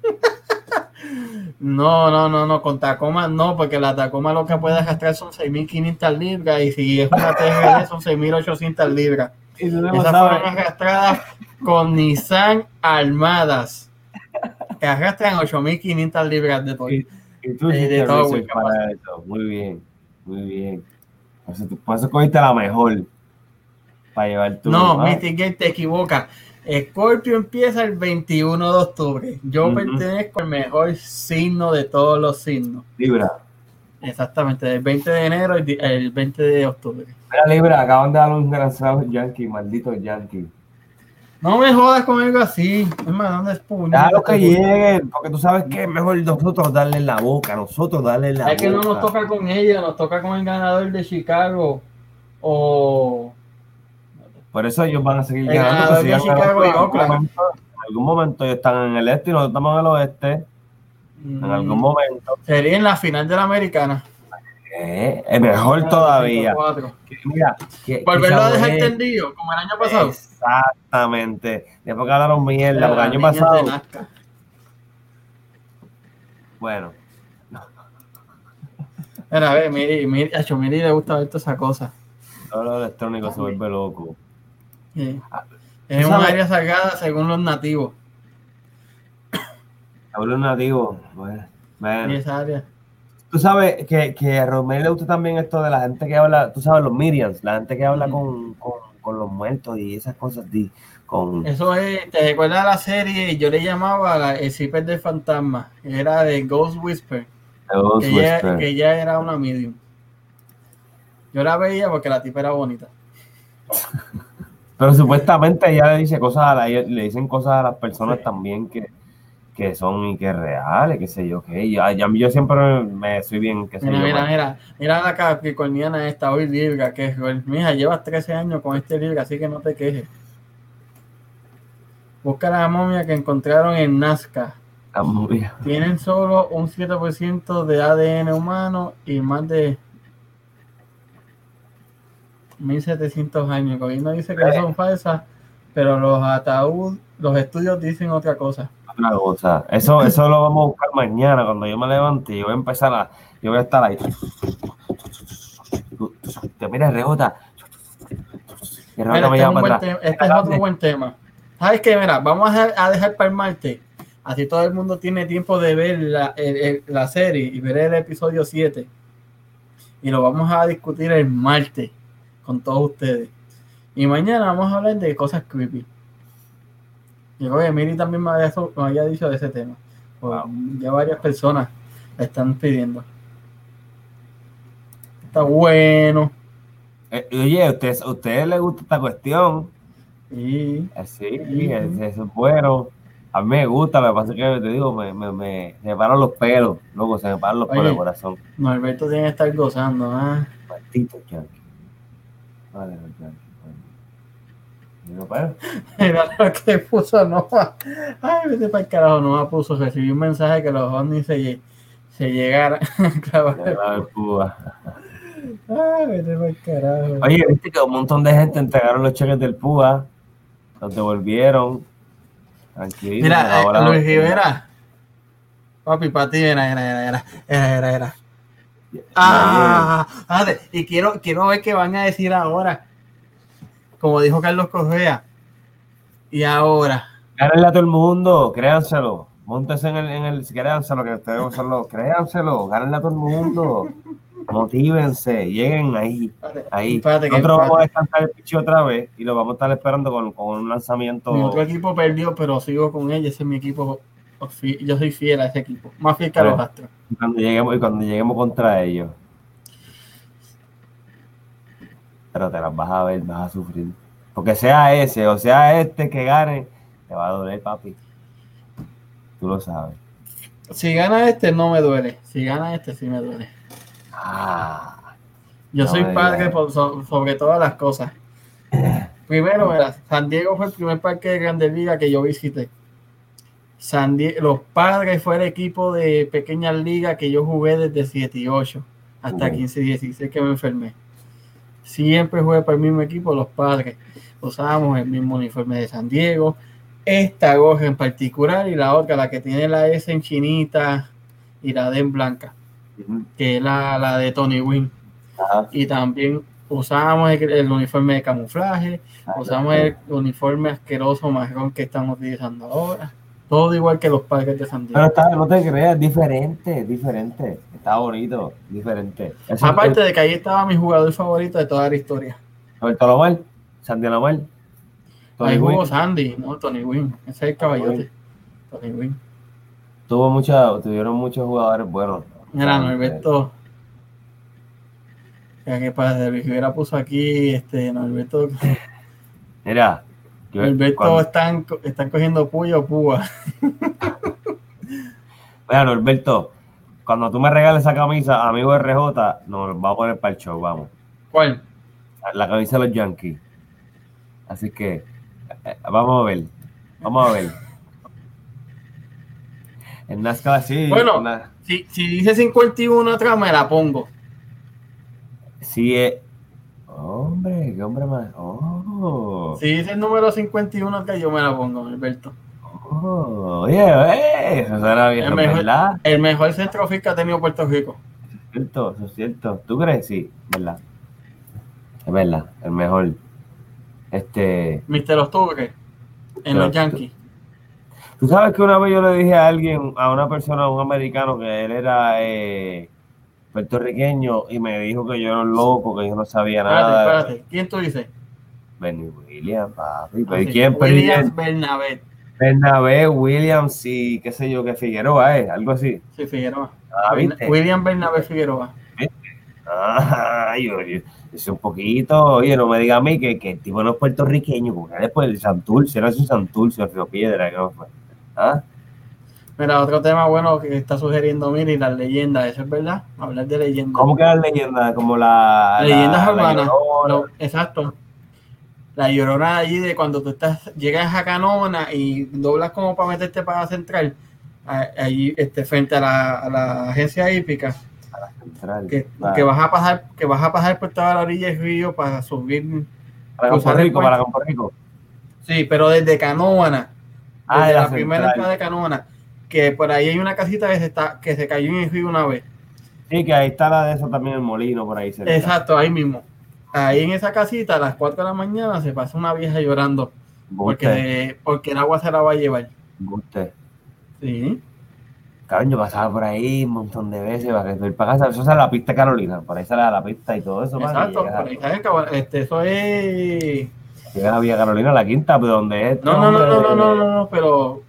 No, no, no, no, con Tacoma no, porque la Tacoma lo que puede arrastrar son 6.500 libras y si es una TGD son 6.800 libras. Esas fueron arrastradas con Nissan Armadas, arrastran 8.500 libras de todo. Y, y tú de- de hiciste todo, research güey, para eso. Muy bien, muy bien. Por eso, por eso cogiste la mejor para llevar tu. No, ah, Mitigate te equivoca. Scorpio empieza el 21 de octubre. Yo pertenezco al mejor signo de todos los signos. Libra. Exactamente, del 20 de enero al di- el 20 de octubre. Mira, Libra, acaban de dar un gran Yankees, malditos Yankees. No me jodas con algo así. Es más, ¿dónde es? Claro que lleguen, porque tú sabes que es mejor nosotros darle en la boca, nosotros darle en la Es que no boca. nos toca con ella, nos toca con el ganador de Chicago. O. Por eso ellos van a seguir El ganando. de Chicago Oakland. en algún momento ellos están en el este y nosotros estamos en el oeste. En algún mm, momento. Sería en la final de la americana. Eh, es mejor todavía. 104. Que Mira, que, Volverlo a dejar tendido, como el año pasado. Exactamente. Después que hablaron mierda, porque el año pasado. Bueno, Mira, a ver, Miri, Miri, a Miri le gusta ver todas esas cosas. Todo lo electrónico se vuelve loco. Sí. Ah, Es ¿tú un sabes? área sagrada según los nativos. Hablo nativo. Bueno, bueno. Y esa área. Tú sabes que, que a Romero le gusta también esto de la gente que habla, tú sabes, los Miriams, la gente que habla con, con, con los muertos y esas cosas. di- con, Eso es, ¿te recuerdas la serie? Yo le llamaba la- el zipper del fantasma. Era de Ghost Whisper. Ghost Que ella, Whisperer. que ella era una medium. Yo la veía porque la tipa era bonita. Pero supuestamente ella le dice cosas a la, le dicen cosas a las personas Sí. también que, que son y que reales, qué sé yo, que ya- yo siempre me soy bien, qué sé Mira, yo. mira, mira, mira la capricorniana esta hoy Libra, que es, mija, llevas 13 años con este Libra, así que no te quejes. Busca la momia que encontraron en Nazca. Bien. Tienen solo un 7% de ADN humano y más de 1700 años. El gobierno dice que son falsas, pero los ataúd, los estudios dicen otra cosa. Otra cosa. Eso, eso lo vamos a buscar mañana cuando yo me levante y yo voy a empezar a, yo voy a estar ahí. Te mira, rebota. Y rebota Mira, me este es, para atrás. este es otro buen tema. ¿Sabes qué? Mira, vamos a dejar, a dejar para el martes. Así todo el mundo tiene tiempo de ver la, el- el- la serie y ver el episodio 7. Y lo vamos a discutir el martes con todos ustedes. Y mañana vamos a hablar de cosas creepy. Y oye, Miri también me había, me había dicho de ese tema. Wow. Ya varias personas la están pidiendo. Está bueno. Eh, oye, ¿a ustedes, a ustedes les gusta esta cuestión? Y Eh, Sí, es, es bueno. A mí me gusta, que pasa que te digo, me, me, me, me paran los pelos, loco, se me paran los pelos del corazón. Norberto tiene que estar gozando. ¿ah? Maldito yankee. Vale, los yankees. bueno. Y no para. Mira lo que puso Noah. Ay, vete para el carajo. Noah puso, recibí un mensaje que los ovnis se, se llegaran. Ay, vete para el carajo. Oye, viste que un montón de gente entregaron los cheques del PUA, los devolvieron. Tranquilo. Mira, eh, ahora- Luis Rivera. Papi, para ti, era, era, era, era, era. Ah, y quiero, quiero ver qué van a decir ahora. Como dijo Carlos Correa. Y ahora. Gánenle a todo el mundo, créanselo. Móntense en el, en el créanselo, que ustedes son los, créanselo, gánenle a todo el mundo. Motívense, lleguen ahí, ahí. espérate Nosotros vamos a descansar el pichi otra vez y lo vamos a estar esperando con, con un lanzamiento. Mi otro equipo perdió, pero sigo con ella. Ese es mi equipo. Yo soy fiel a ese equipo. Más fiel que a los astros. Cuando lleguemos, y cuando lleguemos contra ellos. Pero te las vas a ver, vas a sufrir. Porque sea ese o sea este que gane, te va a doler, papi. Tú lo sabes. Si gana este, no me duele. Si gana este, sí me duele. Ah, Yo No soy padre por so- sobre todas las cosas. Primero, mira, San Diego fue el primer parque de Grandes Ligas que yo visité. San Die- los padres fue el equipo de pequeñas ligas que yo jugué desde 7 y 8 hasta Ujú. 15 y 16 que me enfermé. Siempre jugué para el mismo equipo, los padres. Usábamos el mismo uniforme de San Diego. Esta gorra en particular y la otra, la que tiene la S en chinita y la D en blanca, que es la, la de Tony Wynn ajá. y también usábamos el, el uniforme de camuflaje, usábamos el uniforme asqueroso marrón que están utilizando ahora. Todo igual que los parques de San Pero Diego. está, no te creas, diferente, diferente. Está bonito, diferente. Eso, Aparte de que ahí estaba mi jugador favorito de toda la historia. Roberto Lomar, Sandy Lomar. Ahí jugó Wynn. Sandy, no Tony Wynn. Ese es el caballote. Tony Wynn. Tuvo mucha, tuvieron muchos jugadores buenos. Mira, Norberto. Ya que Luis Rivera puso aquí, este, Norberto, Mira, yo- cuando- están, están cogiendo puya o púa. Mira, Norberto, cuando tú me regales esa camisa, amigo RJ, nos va a poner para el show, vamos. ¿Cuál? La camisa de los Yankees. Así que, eh, vamos a ver. Vamos a ver. En NASCAR sí. Bueno. en la- Si, si dice 51 atrás, me la pongo. sí es. Hombre, qué hombre más. Oh, Si dice el número 51 atrás, yo me la pongo, Alberto. oh, oye, eh, eso suena bien, El mejor- ¿verdad? El mejor centrofield que ha tenido Puerto Rico. cierto, eso es cierto. ¿Tú crees? Sí, verdad. Es verdad, el mejor. Este. Mister Octubre en los Yankees. Tú sabes que una vez yo le dije a alguien, a una persona, a un americano, que él era eh, puertorriqueño y me dijo que yo era un loco, que yo no sabía Espérate, nada. espérate. ¿Quién tú dices? Benny Williams, papi. ¿Pero Ah, ¿y sí, quién? Williams Bernabé. Bernabé, Williams y qué sé yo, que Figueroa es, algo así. Sí, Figueroa. Ah, ¿viste? William Bernabé Figueroa. Ah, yo, yo, yo sé un poquito, oye, no me diga a mí que, que el tipo no es puertorriqueño, porque después el Santurce, no es un Santurce, el Río Piedra, que no fue. ¿Ah? Mira, otro tema bueno que está sugiriendo Miri, las leyendas. ¿Eso es verdad? Hablar de leyendas. ¿Cómo que las leyendas? Como la. leyendas la urbanas. Exacto. La llorona allí de cuando tú estás, llegas a Canona y doblas como para meterte para central, allí este, frente a la, a la agencia hípica, Central. que, que vas a pasar, que vas a pasar por toda la orilla del río para subir. para Campo Rico, para Campo Rico. Sí, pero desde Canóvana, Ah, desde de la, la primera entrada de Canóvana, que por ahí hay una casita que se está, que se cayó en el río una vez. Sí, que ahí está la de eso también, el molino por ahí cerca. Exacto, ahí mismo. Ahí en esa casita a las 4 de la mañana se pasa una vieja llorando porque, porque el agua se la va a llevar. buste. Sí. Cabrón, yo pasaba por ahí un montón de veces para que para casa. Eso sale a la pista Carolina, por ahí sale la pista y todo eso. Exacto, por ahí está el este, eso es. llegas a Villa Carolina, la quinta, pues, donde es. No, no, no, no, no, no, no, no, pero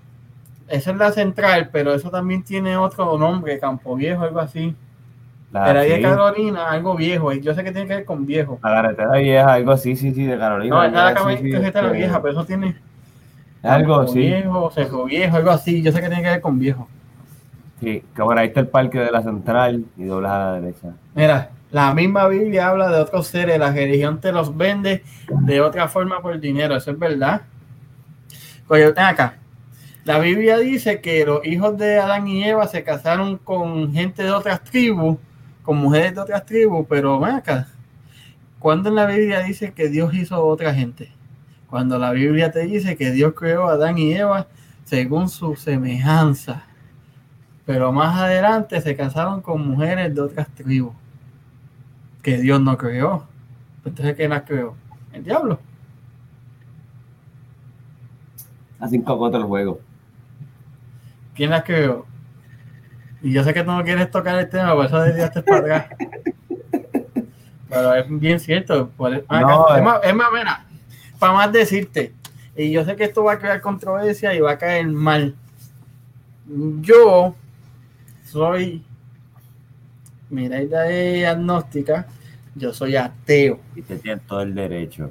esa es la central, pero eso también tiene otro nombre, Campo Viejo, algo así. La, de sí, Carolina, algo viejo, y yo sé que tiene que ver con viejo. la carretera vieja, algo así, sí, sí, de Carolina. No, es nada algo sí, este, vieja, pero eso tiene Algo, Campo sí. Viejo, Cerro Viejo, algo así. Yo sé que tiene que ver con viejo. Sí, que por ahí está el parque de la central y doblas a la derecha. Mira, la misma Biblia habla de otros seres, la religión te los vende de otra forma por dinero, eso es verdad. Oye, acá. La Biblia dice que los hijos de Adán y Eva se casaron con gente de otras tribus, con mujeres de otras tribus, pero ven acá. ¿Cuándo en la Biblia dice que Dios hizo otra gente? Cuando la Biblia te dice que Dios creó a Adán y Eva según su semejanza. Pero más adelante se casaron con mujeres de otras tribus que Dios no creó. Entonces, ¿quién las creó? El diablo. Así cocote el juego. ¿Quién las creó? Y yo sé que tú no quieres tocar el tema, por eso desviaste para atrás. Pero es bien cierto. por- acá- No, es, eh. más, es más, mira, para más decirte, y yo sé que esto va a crear controversia y va a caer mal. Yo soy, mira, es agnóstica, yo soy ateo. Y te tiene todo el derecho.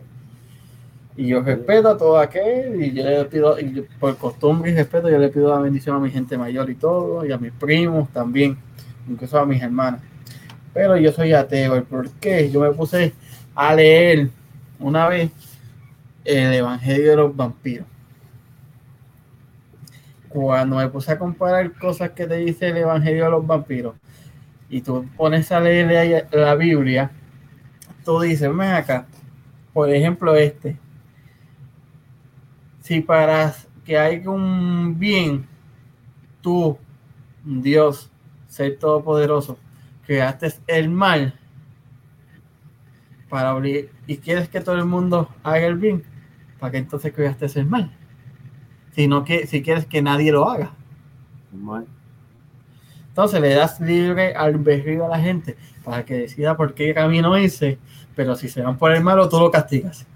Y yo respeto a todo aquel, y yo le pido, y por costumbre y respeto, yo le pido la bendición a mi gente mayor y todo, y a mis primos también, incluso a mis hermanas. Pero yo soy ateo, ¿y por qué? Yo me puse a leer una vez el Evangelio de los vampiros. Cuando me puse a comparar cosas que te dice el Evangelio de los vampiros, y tú pones a leer la, la Biblia, tú dices, ven acá, por ejemplo, este. Si para que haya un bien, tú, Dios, ser todopoderoso, creaste el mal para obli- y quieres que todo el mundo haga el bien, ¿para qué entonces creaste el mal? Si no que si quieres que nadie lo haga. Bueno, Entonces le das libre albedrío a la gente para que decida por qué camino irse, pero si se van por el malo, tú lo castigas.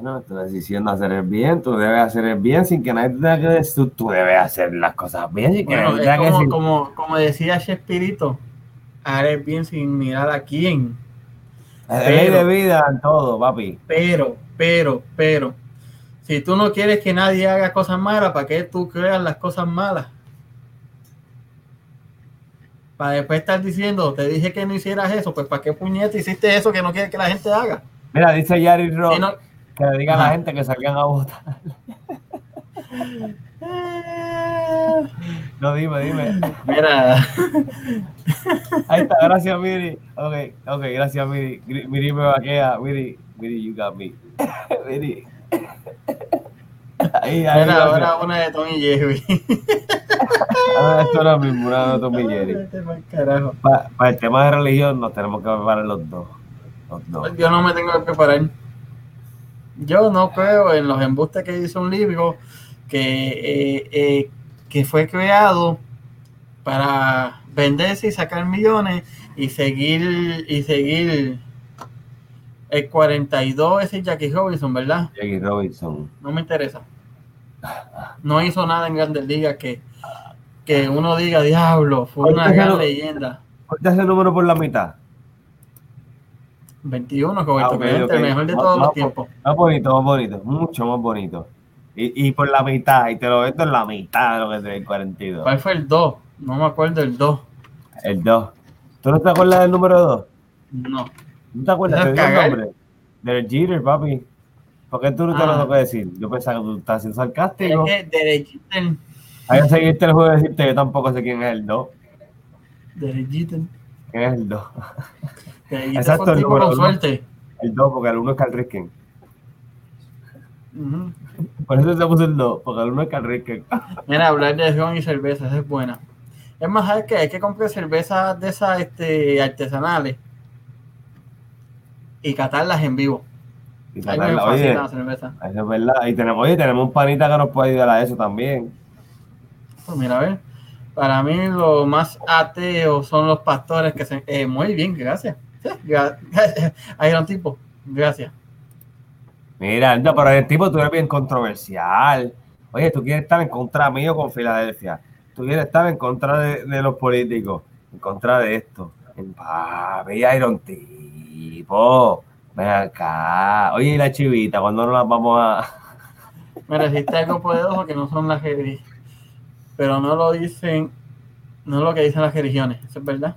Bueno, tu decisión de hacer el bien, tú debes hacer el bien sin que nadie te tenga que decir, tú, tú debes hacer las cosas bien sin que Bueno, es que como, como, como decía Chespirito, haré bien sin mirar a quién. Ley de pero- vida en todo, papi. Pero, pero, pero, si tú no quieres que nadie haga cosas malas, ¿para qué tú creas las cosas malas? Para después estar diciendo, te dije que no hicieras eso, pues ¿para qué puñete hiciste eso que no quieres que la gente haga? Mira, dice Yari Rock Si no- que le diga a la gente que salgan a votar. No, dime, dime. Mira, Ahí está, gracias, Miri. Ok, ok, gracias, Miri. Miri me vaquea. Miri, Miri, you got me. Miri. Ahí, ahí Mira, ahora una de Tommy Jerry. Ah, esto ahora mismo, una de Tommy Jerry. Vete pa'l carajo. Pa- Para el tema de religión nos tenemos que preparar los dos. Los dos. Yo no me tengo que preparar. Yo no creo en los embustes que hizo un libro que, eh, eh, que fue creado para venderse y sacar millones y seguir y seguir el 42 ese Jackie Robinson, ¿verdad? Jackie Robinson. No me interesa. No hizo nada en Grandes Ligas que, que uno diga, diablo, fue una gran leyenda. ¿Cuánto es el número por la mitad? 21, Roberto Ah, ok, Clemente, ok. el mejor de todos los tiempos. Más bonito, más bonito. Mucho más bonito. Y, y por la mitad, y te lo vendo en la mitad de lo que es el 42. ¿Cuál fue el 2? No me acuerdo el 2. El 2. ¿Tú no te acuerdas del número 2? No. ¿No te acuerdas? Eso Te es digo el cagar. nombre. Del Jeter, papi. ¿Por qué tú no te Ah. lo que decir? Yo pensaba que tú estás siendo Es sarcástico. derechito, Hay que seguirte el juego y decirte yo tampoco sé quién es el 2. derechito, ¿Quién es el 2? derechito Exacto, el número suerte. El 2, porque el 1 es Ripken. Ujú. Por eso puso el 2, porque el 1 es Ripken. Mira, hablar de ron y cerveza, esa es buena. Es más, ¿sabes qué? Hay que comprar cervezas de esas este, artesanales y catarlas en vivo. Y fascina oye, la cerveza. eso es verdad. Y tenemos, oye, tenemos un panita que nos puede ayudar a eso también. Pues mira, a ver. Para mí lo más ateo son los pastores que se... eh, muy bien, gracias. Gra- Hay un tipo, gracias. Mira, no, pero el tipo tú eres bien controversial. Oye, tú quieres estar en contra mío con Filadelfia. Tú quieres estar en contra de, de los políticos. En contra de esto. Papi, Iron tipo. Ven acá. Oye, y la chivita, ¿cuándo nos las vamos a...? Mira, existe algo poderoso que no son las religiones. Pero no lo dicen, no es lo que dicen las religiones, ¿eso es verdad?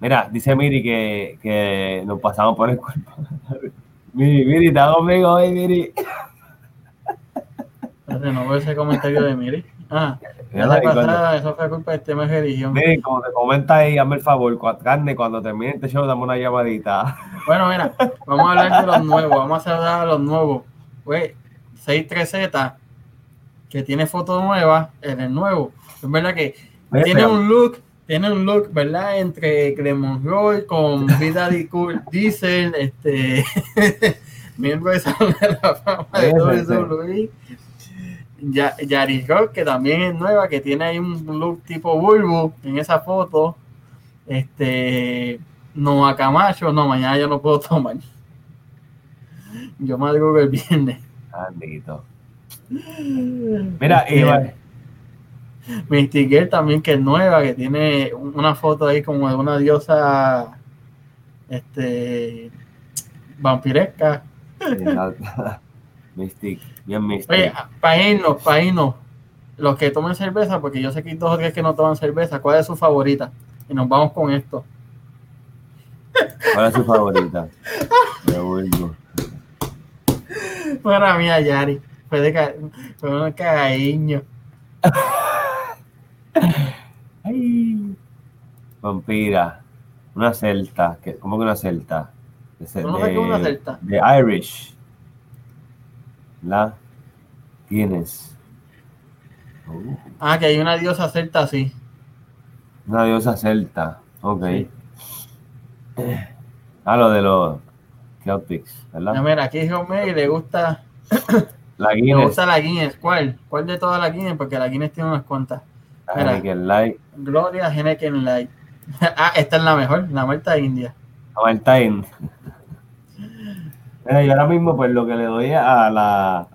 Mira, dice Miri que, que nos pasamos por el cuerpo. Miri, Miri, ¿estás conmigo hoy, Miri? Espérate, no veo ese comentario de Miri. Ah, la pasada, eso fue culpa del tema de religión. Miri, como te comenta ahí, hazme el favor, carne, cuando termine este show, dame una llamadita. Bueno, mira, vamos a hablar de los nuevos, vamos a hablar de los nuevos. Pues, 63Z, que tiene foto nueva en el nuevo. Es verdad que tiene un look, tiene un look, ¿verdad? Entre Clemon Roy con Vida de Cool Diesel, este miembro de Salón de la Fama de. WWE. Ya, Yaris Rock, que también es nueva, que tiene ahí un look tipo Bulbo en esa foto. Este Noah Camacho, no, mañana yo no puedo tomar. Yo madrugo el viernes. Andito. Mira, Este, Iván, Mystic Girl también que es nueva, que tiene una foto ahí como de una diosa este vampiresca. Mystic, bien Mystic. Oye, para irnos, para irnos, los que tomen cerveza, porque yo sé que hay dos o tres que no toman cerveza, ¿cuál es su favorita? Y nos vamos con esto. ¿Cuál es su favorita? Me vuelvo. Para mí, Yari. Fue de ca- fue un cariño. Ay. Vampira. Una celta. ¿Qué- ¿Cómo que una celta? De, ce- ¿Tú no sabes qué una celta? de Irish. La Guinness. Uh, Ah, que hay una diosa celta así. una diosa celta. Ok. Sí. Ah, lo de los Celtics, ¿verdad? mira, aquí Romero y le gusta, La le gusta la Guinness. ¿Cuál? ¿Cuál de todas las Guinness? Porque la Guinness tiene unas cuantas. La mira. Light. Gloria Henneken Light. ah, esta es la mejor, la muerta india. Valentine. Mira, yo ahora mismo, pues lo que le doy a la.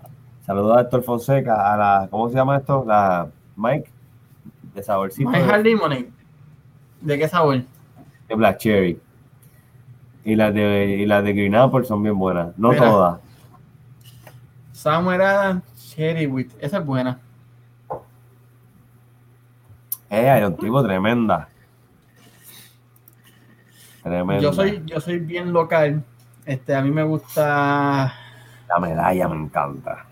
Saludos a Héctor Fonseca, a la. ¿Cómo se llama esto? La Mike. De saborcito. My de- Hard Lemonade. ¿De qué sabor? de Black Cherry. Y las de, y las de Green Apple son bien buenas. No Mira. todas. Samuel Adams Cherry Wheat. Esa es buena. Eh, hay un tipo tremenda. Tremenda. Yo soy, yo soy bien local. Este, a mí me gusta. La medalla me encanta.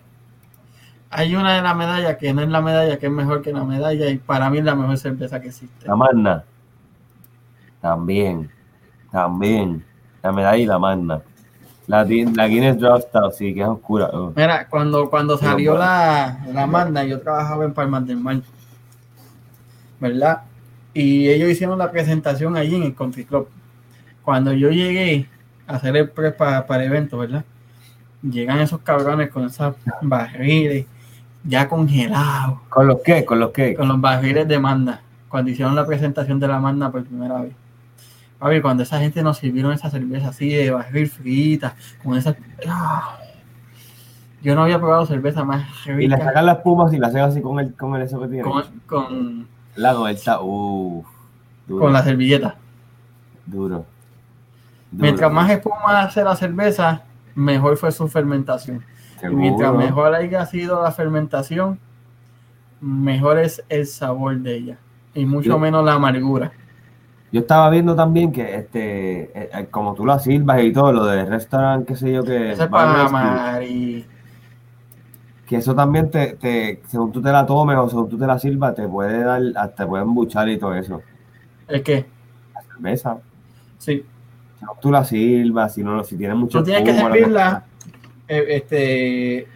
Hay una de la medalla que no es la medalla, que es mejor que la medalla, y para mí es la mejor cerveza que existe. La magna. También. También. La medalla y la magna. La, la Guinness Draft sí, que es oscura. uh. Mira, cuando, cuando salió la, la Magna, yo trabajaba en Palmas del Mar, ¿verdad? Y ellos hicieron la presentación allí en el Country Club. Cuando yo llegué a hacer el prep para, para el evento, ¿verdad? Llegan esos cabrones con esos barriles ya congelados, ¿Con los qué? ¿Con los qué? con los barriles de Magna, cuando hicieron la presentación de la Magna por primera vez. Papi, cuando esa gente nos sirvieron esa cerveza así de barril frita, con esa... ¡Ah! Yo no había probado cerveza más Y le rica sacan las pumas y la hacen así con el, con el eso que tiene. con, con, La con el ta- Uf, duro, con la servilleta. duro. Duro. Mientras más espuma hace la cerveza, mejor fue su fermentación. Y mientras mejor haya sido la fermentación, mejor es el sabor de ella. Y mucho Yo- menos la amargura. Yo estaba viendo también que, este, eh, eh, como tú la sirvas y todo, lo del restaurante, qué sé yo, que, es para Bar amar y que eso también te, te, según tú te la tomes o según tú te la sirvas, te puede dar, hasta te puede embuchar y todo eso. es que, La cerveza, sí, según tú la sirvas, si no, si tiene mucho tú tienes que espuma, servirla. eh, este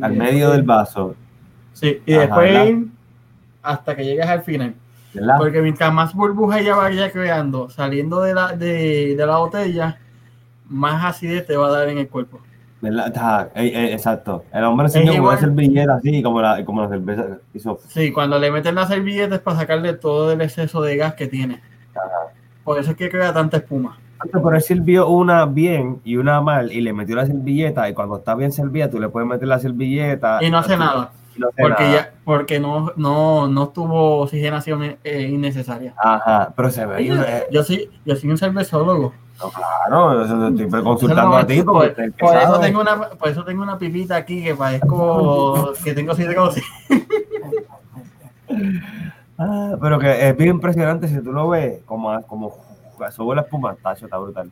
al medio del vaso, Sí, y después hasta que llegues al final. ¿Verdad? Porque mientras más burbuja ella vaya creando, saliendo de la, de, de la botella, más acidez te va a dar en el cuerpo. Eh, eh, exacto. El hombre con igual. una servilleta así, como la, como la cerveza hizo. Sí, cuando le meten la servilleta es para sacarle todo el exceso de gas que tiene. Por eso es que crea tanta espuma. Pero él sirvió una bien y una mal y le metió la servilleta y cuando está bien servida tú le puedes meter la servilleta. Y no hace nada. Porque ya, porque no, no, no tuvo oxigenación eh, innecesaria. Ajá, pero se ve. eh, Yo sí, yo soy un cervezólogo. no, claro, estoy consultando a ti por, eso tengo una, por eso tengo una pipita aquí que parezco que tengo cirrosis. Ah, pero que es bien impresionante si tú lo ves como, como sube la espuma, tacho, está brutal.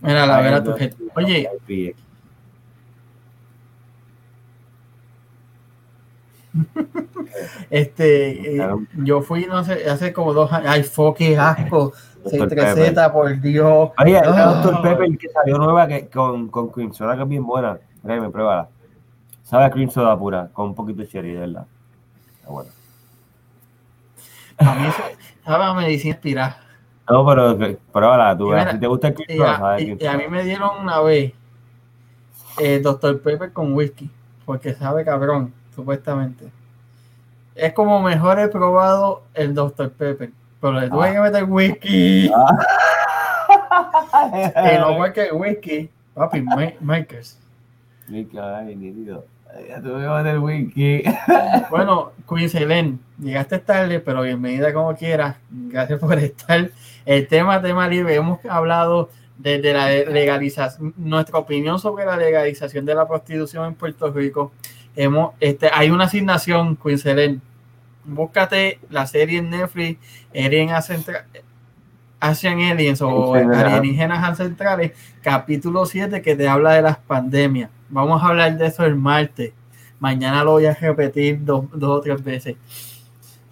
Mira, la vera tu gente. Oye, este, eh, yo fui, no sé, hace como dos años. Ay, fo, qué asco. Dr. 6 por Dios. Oye, Ah. Dr. Pepper que salió nueva que, con, con cream soda que es bien buena. Créeme, pruébala. Sabe a cream soda pura, con un poquito de cherry, de verdad. Está bueno. A mí eso, sabe a medicina inspirada. No, pero que- pruébala, tú mira, Si te gusta el cream Y soda, sabe y- cream y a mí me dieron una vez eh, Dr. Pepper con whisky, porque sabe cabrón, supuestamente. Es como mejor he probado el Dr. Pepper, pero le tuve Ah. que meter whisky. Y no fue que el whisky, papi, Ma- Makers. Ay, nítido. Ya tuve que meter wiki. Bueno, Queen Selene, llegaste tarde, pero bienvenida como quieras. Gracias por estar. El tema, tema libre, hemos hablado desde la legalización, nuestra opinión sobre la legalización de la prostitución en Puerto Rico. Hemos, este, hay una asignación, Queen Selene. Búscate la serie en Netflix, Alien Asian Aliens o. Alienígenas Ancestrales, capítulo 7 que te habla de las pandemias. Vamos a hablar de eso el martes. Mañana lo voy a repetir dos, dos o tres veces.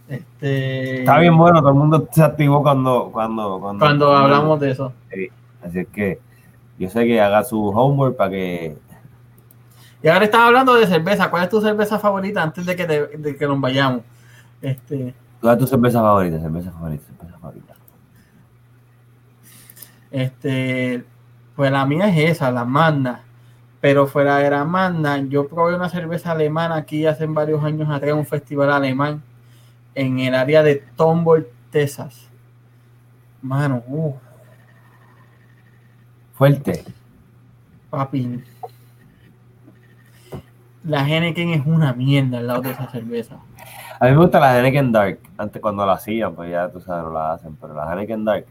Este, Está bien bueno, todo el mundo se activó cuando, cuando, cuando, Cuando hablamos de eso. Así es que yo sé que haga su homework para que. Y ahora estás hablando de cerveza. ¿Cuál es tu cerveza favorita antes de que, te- de que nos vayamos? Este, ¿Cuál es tu cerveza favorita? Cerveza favorita, cerveza favorita. este, pues la mía es esa, la Magna. Pero fuera de la Magna, yo probé una cerveza alemana aquí hace varios años atrás en un festival alemán en el área de Tomboy, Texas. Mano, uh, Fuerte. papi. La Henneken es una mierda al lado de esa cerveza. A mí me gusta la Henneken Dark. Antes cuando la hacían, pues ya tú sabes, no la hacen, pero la Henneken Dark.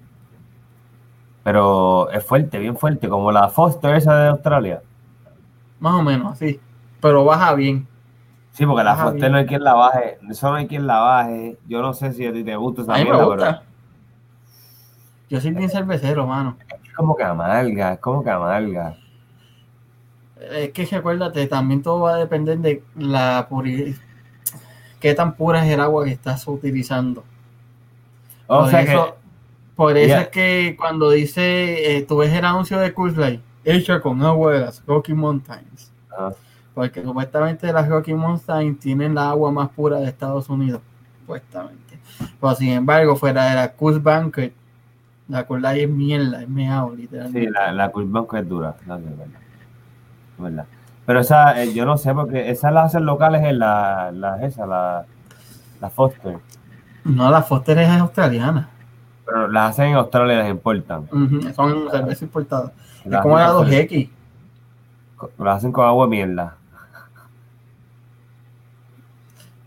Pero es fuerte, bien fuerte, como la Foster esa de Australia. Más o menos así. Pero baja bien. Sí, porque la Foster bien. no hay quien la baje. Eso no hay quien la baje. Yo no sé si a ti te gusta esa A mí me mierda, gusta. Yo soy bien cervecero, mano. pero es como que amarga, es como que amarga. Es que recuérdate, también todo va a depender de la pureza. Qué tan pura es el agua que estás utilizando. O Por sea eso- que Por eso es que cuando dice, eh, tú ves el anuncio de Coors Light, hecho con agua de las Rocky Mountains. Ajá. Porque supuestamente las Rocky Mountains tienen la agua más pura de Estados Unidos. Supuestamente. Pero sin embargo, fuera de la Coors Banquet, la Coors Light es mierda, es meado, literalmente. Sí, la, la Curva es dura, no, verdad. Pero esa, eh, yo no sé, porque esas las hacen locales en la, la esa, la, la Foster. No, la Foster es australiana. Pero las hacen en Australia las importan. Ujú, Son cerveza importada. Es como la hacen con- 2X. Las hacen con agua de mierda.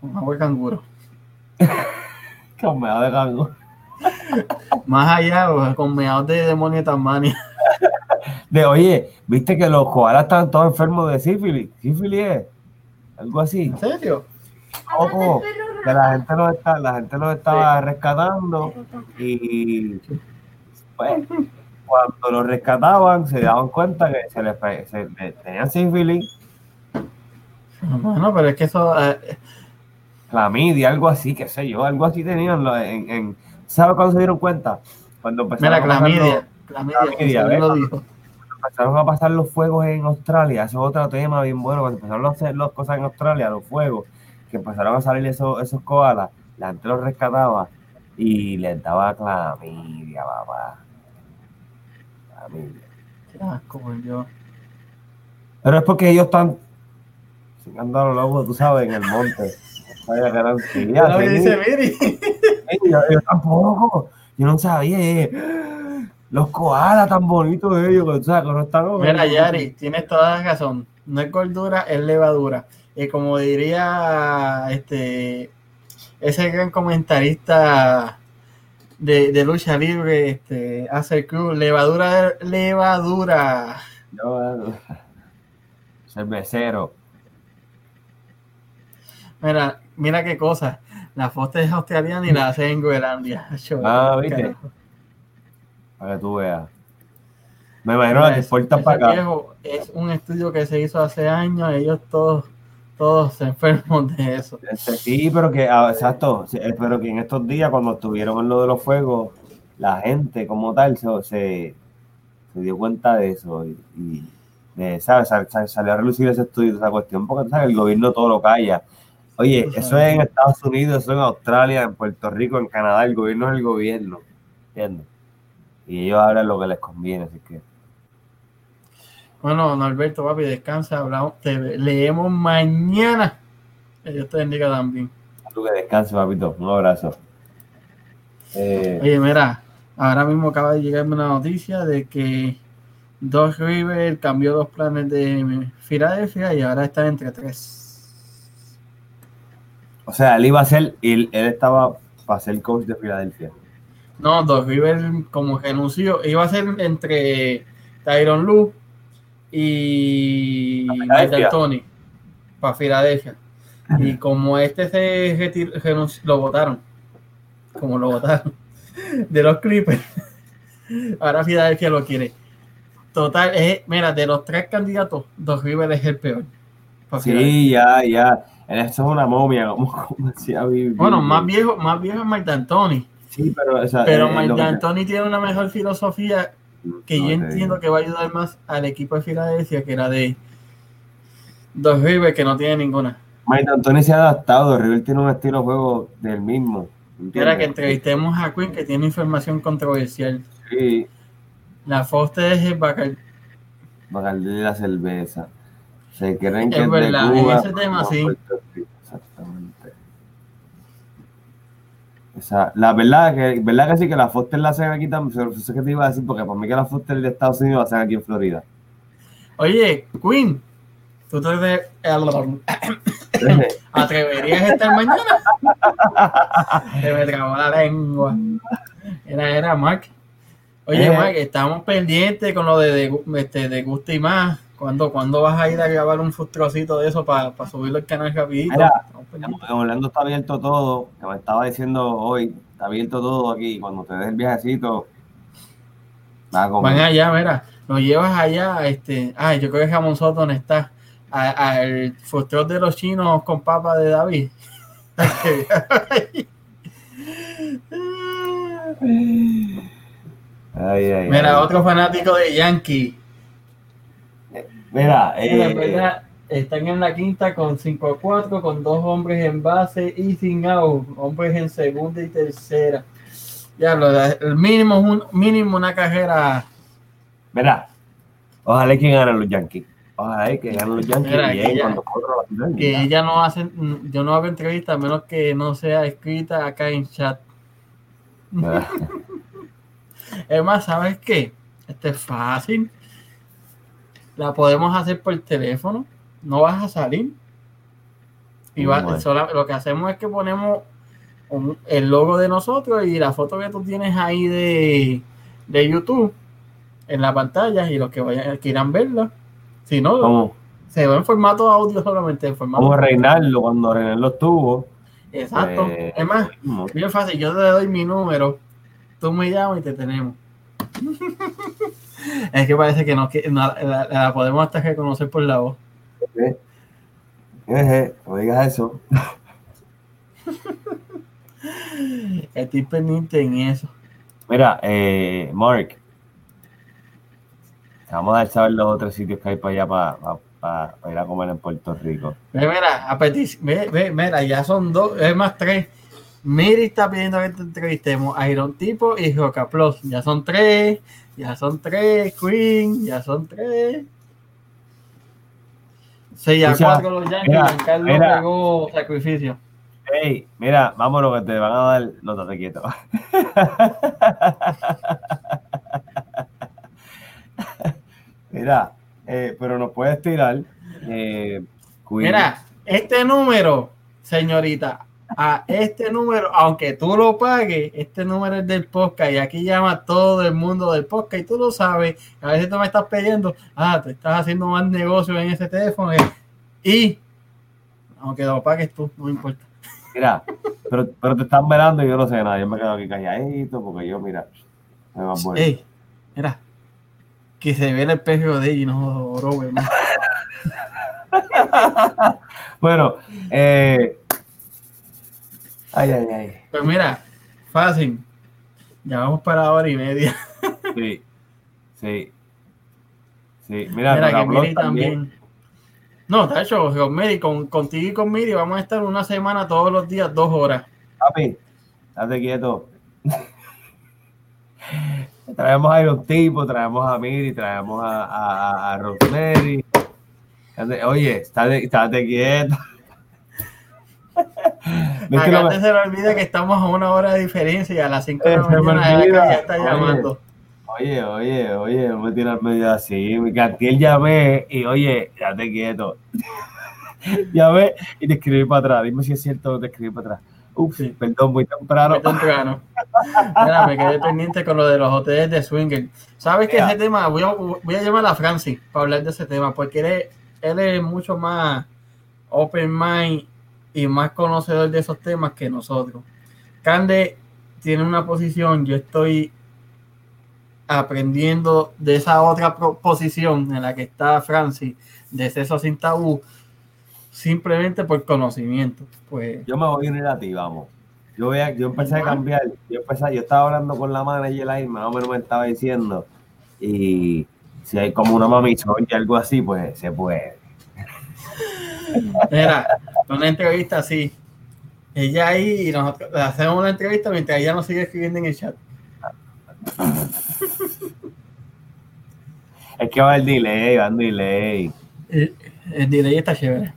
Con agua de canguro. Con meado de cango. Más allá, con meados de demonio de Tasmania. De, oye, viste que los koalas están todos enfermos de sífilis. Sífilis es. Algo así. ¿En serio? Ojo, que la gente los está, la gente los estaba rescatando y pues cuando los rescataban se daban cuenta que se les se, tenían sífilis, Bueno, pero es que eso. eh, clamidia, algo así, qué sé yo, algo así tenían en, en ¿sabes cuándo se dieron cuenta? Cuando empezaron, mira, a clamidia. Clamidia, Clamidia, lo dijo. Empezaron a pasar los fuegos en Australia, eso es otro tema bien bueno, cuando empezaron a hacer las cosas en Australia, los fuegos, que empezaron a salir esos, esos koalas, la gente los rescataba y les daba clamidia, papá. Clamidia. Qué asco, por Dios. Pero es porque ellos están sin andar locos, tú sabes, en el monte. Vaya Mira, así, dice, mire. sí, yo, yo tampoco, yo no sabía. Los koalas tan bonitos ellos, tú sabes, que no están. Mira, Yari, tienes toda la razón. No es gordura, es levadura. Y como diría este ese gran comentarista de, de lucha libre, este, hace Cruz, levadura, levadura. Eh, cervecero. Mira, mira qué cosa. La Foster es australiana y la hace en Groenlandia. Ah, ¿viste? carajo. Para que tú veas. Me imagino exportan ese para acá. viejo es un estudio que se hizo hace años. Ellos todos, todos se enferman de eso. Este, Sí, pero que, ah, exacto, eh, pero que en estos días, cuando estuvieron en lo de los fuegos, la gente como tal se, se, se dio cuenta de eso y, y, eh, ¿sabes? Sal- sal- salió a relucir ese estudio, esa cuestión, porque sabes, el gobierno todo lo calla. Oye, eso es en Estados Unidos, eso en Australia, en Puerto Rico, en Canadá, el gobierno es el gobierno, ¿entiendes? Y ellos hablan lo que les conviene, así que... Bueno, Norberto, papi, descansa. Hablamos, te leemos mañana. Que Dios te bendiga también. Tú que descanses, papito, un abrazo. Eh, Oye, mira, ahora mismo acaba de llegarme una noticia de que Doc River cambió los planes de Filadelfia y ahora está entre tres. o sea, él iba a ser, él, él estaba para ser coach de Filadelfia. No, Doc River como renunció. Iba a ser entre Tyron Lu y ¿Para Mike Filadelfia? D'Antoni para Filadelfia. Y como este se retir- renunció, lo votaron. Como lo votaron. De los Clippers. Ahora Filadelfia lo quiere. Total, es, mira, de los tres candidatos, Doc River es el peor. Sí, ya, ya. Eso es una momia, como, como decía. Bueno, más viejo, más viejo es Mike D'Antoni. Sí, pero, o sea, Pero eh, que- tiene una mejor filosofía que No, yo entiendo que va a ayudar más al equipo de Filadelfia que la de Dos River, que no tiene ninguna. Mike Anthony se ha adaptado. River tiene un estilo de juego del mismo. Era que entrevistemos a Quinn, que tiene información controversial. Sí, La Foster es el Bacal. Bacardi de la cerveza. Se creen que Es es, verdad, de en ese tema sí. Puerto Rico, Exactamente. La verdad que, verdad que sí que la Foster la hacen aquí también. Eso que te iba a decir, porque para mí que la Foster de Estados Unidos la hacen aquí en Florida. Oye, Quinn, ¿tú te atreverías a estar mañana? Se me trabó la lengua. Era, era Mark. Oye, Eh. Mark, estamos pendientes con lo de, de, este, de Gusta y más. ¿Cuándo, ¿Cuándo vas a ir a grabar un fustrocito de eso para subirlo al canal rapidito? Mira, Orlando está abierto todo, que me estaba diciendo hoy, está abierto todo aquí. Cuando te des el viajecito, va a comer. Van allá, mira, lo llevas allá, este, ay, yo creo que Jamón Soto donde está, al food de los chinos con papa de David. Ay, ay, Mira, ay. otro fanático de Yankee. Mira, eh, verdad, están en la quinta con 5 a 4, con dos hombres en base y sin out, hombres en segunda y tercera. Ya, el mínimo, es un, mínimo una carrera. mira, ojalá que ganen los Yankees. Ojalá que ganen los Yankees Mira, que ya- cuando corra la final. Que ya. ella no hace, yo no hago entrevista a menos que no sea escrita acá en chat. Es más, ¿sabes qué? Este es fácil. La podemos hacer por teléfono. No vas a salir. Y va- Bueno. sola- lo que hacemos es que ponemos un- el logo de nosotros y la foto que tú tienes ahí de, de YouTube en la pantalla y los que vayan quieran verla. Si no, se ve en formato audio solamente, en formato. como Reinaldo cuando Reinaldo estuvo. Exacto. eh, es más, bien fácil. Yo te doy mi número, tú me llamas y te tenemos. es que parece que no, que no- la, la podemos hasta reconocer por la voz. Eje, no digas eso. Estoy pendiente en eso. Mira, eh, Mark, vamos a dar saber los otros sitios que hay para allá para, para- para ir a comer en Puerto Rico. Mira, a ve, ve, mira, ya son dos, es más tres. Miri está pidiendo que te entrevistemos a Iron Tipo y Roca Plus. Ya son tres, ya son tres, Queen, ya son tres. Seis a Escucha, cuatro los Yankees, mira, Giancarlo mira. pegó sacrificio. Hey, mira, vámonos que te van a dar. No, estate quieto. mira, eh, pero nos puedes tirar. Eh. Mira, este número, señorita, a este número, aunque tú lo pagues, este número es del podcast y aquí llama todo el mundo del podcast y tú lo sabes. A veces tú me estás pidiendo, ah, te estás haciendo más negocio en ese teléfono y aunque lo pagues tú, no importa. Mira, pero, pero te están mirando y yo no sé nada. Yo me quedo aquí calladito porque yo, mira, me va bueno. Ey, mira, que se ve el espejo de ella y no más. Bueno, eh, ay, ay, ay. Pues mira, fácil. Ya vamos para hora y media. Sí, sí. Sí, mira, Mira, que Miri también. No, está hecho, con Miri, con, contigo y con Miri vamos a estar una semana todos los días, dos horas. Papi, date quieto. traemos a Iron Tipo, traemos a Miri, traemos a, a, Rosemary. Oye, estate, estate quieto. ¿Viste lo Acá te se le olvida que estamos a una hora de diferencia y a las 5 de Eh, la me mañana ya está Oye. llamando. Oye, oye, oye, no me tiras medio así. Mi cartier llamé y oye, date quieto. llamé y te escribí para atrás. Dime si es cierto que te escribí para atrás. Ups, Sí. perdón, muy temprano. Muy temprano. Mira, me quedé pendiente con lo de los hoteles de Swinger. ¿Sabes que ese tema? Voy a, voy a llamar a Francis para hablar de ese tema, porque él es, él es mucho más open mind y más conocedor de esos temas que nosotros. Cande tiene una posición, yo estoy aprendiendo de esa otra posición en la que está Francis, de sexo sin tabú, simplemente por conocimiento. Pues Yo me voy a unir a ti, vamos. Yo, voy a- yo empecé a cambiar. Yo empecé, yo estaba hablando con la manager ahí, más o menos me estaba diciendo. Y si hay como una mamisón y algo así, pues se puede. Mira, una entrevista así. Ella ahí y nosotros le hacemos una entrevista mientras ella nos sigue escribiendo en el chat. Es que va el delay, va un delay. El, el delay está chévere.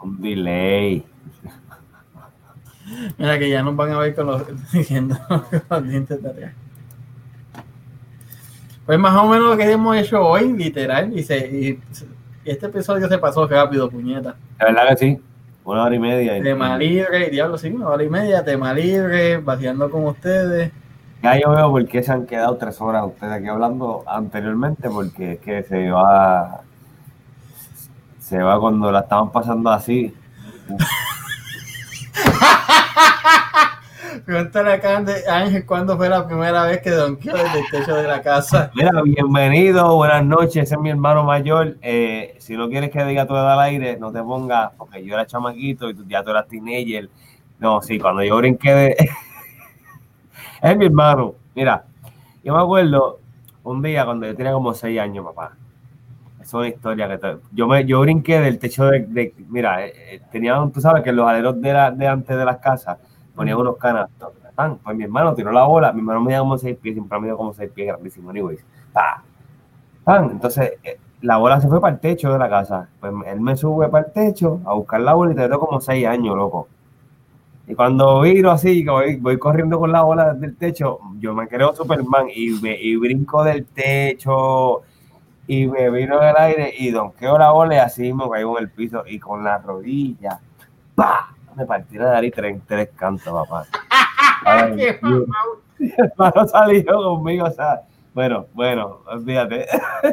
Un delay. Mira que ya nos van a ver con los, diciendo con los dientes de atrás. Pues más o menos lo que hemos hecho hoy, literal, y, se, y, y este episodio se pasó rápido, puñeta. La verdad que sí. Una hora y media. Tema libre, diablo, sí, una hora y media, tema libre, vaciando con ustedes. Ya yo veo por qué se han quedado tres horas ustedes aquí hablando anteriormente, porque es que se va. Se va cuando la estaban pasando así. Pregúntale acá Ángel, cuándo fue la primera vez que donkeó desde el techo de la casa. Mira, bienvenido, buenas noches, ese es mi hermano mayor. Eh, si no quieres que diga tu edad al aire, no te pongas, porque yo era chamaquito y tú, ya tú eras teenager. No, sí, cuando yo brinqué de... es mi hermano. Mira, Yo me acuerdo un día cuando yo tenía como seis años, papá. Es una historia que te- yo me yo brinqué del techo de, mira, eh, eh, tenían, tú sabes que los aleros de, la, de antes de las casas ponían unos canastos. Pues mi hermano tiró la bola, mi hermano medía como seis pies, siempre ha medido como seis pies, grandísimo, anyways. Pa, pan, entonces eh, la bola se fue para el techo de la casa. Pues él me sube para el techo a buscar la bola y te como seis años, loco. Y cuando viro así, voy, voy corriendo con la bola del techo, yo me creo Superman y, me, y brinco del techo y me vino en el aire y donqueo la bola y así me caigo en el piso y con la rodilla, ¡pa! Me partí la nariz tres, tres cantos, papá. Ay, Qué. Mi hermano salió conmigo, o sea, bueno, bueno, olvídate.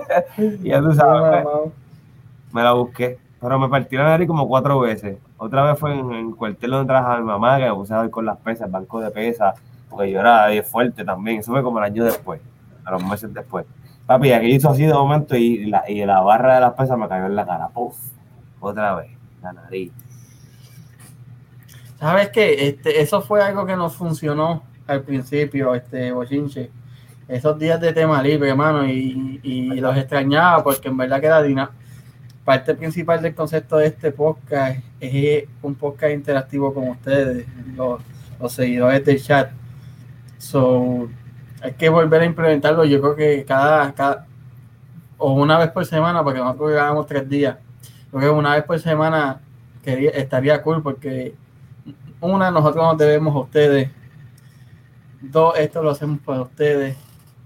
ya tú sabes, pues, me la busqué. Pero me partí la nariz como cuatro veces. Otra vez fue en, en el cuartel donde trabajaba mi mamá, que me puse a ver con las pesas, banco de pesas, porque yo era fuerte también. Eso fue como el año después, a los meses después. Papi, aquí hizo así de momento y la, y la barra de las pesas me cayó en la cara. Puf, otra vez, la nariz. ¿Sabes qué? Este, eso fue algo que nos funcionó al principio, este bochinche. Esos días de tema libre, hermano, y, y los extrañaba porque en verdad que la dina- parte principal del concepto de este podcast es un podcast interactivo con ustedes, los, los seguidores del chat. So, hay que volver a implementarlo. Yo creo que cada, cada o una vez por semana, porque nosotros grabamos tres días. Creo que una vez por semana estaría cool porque una, nosotros nos debemos a ustedes. Dos, esto lo hacemos para ustedes.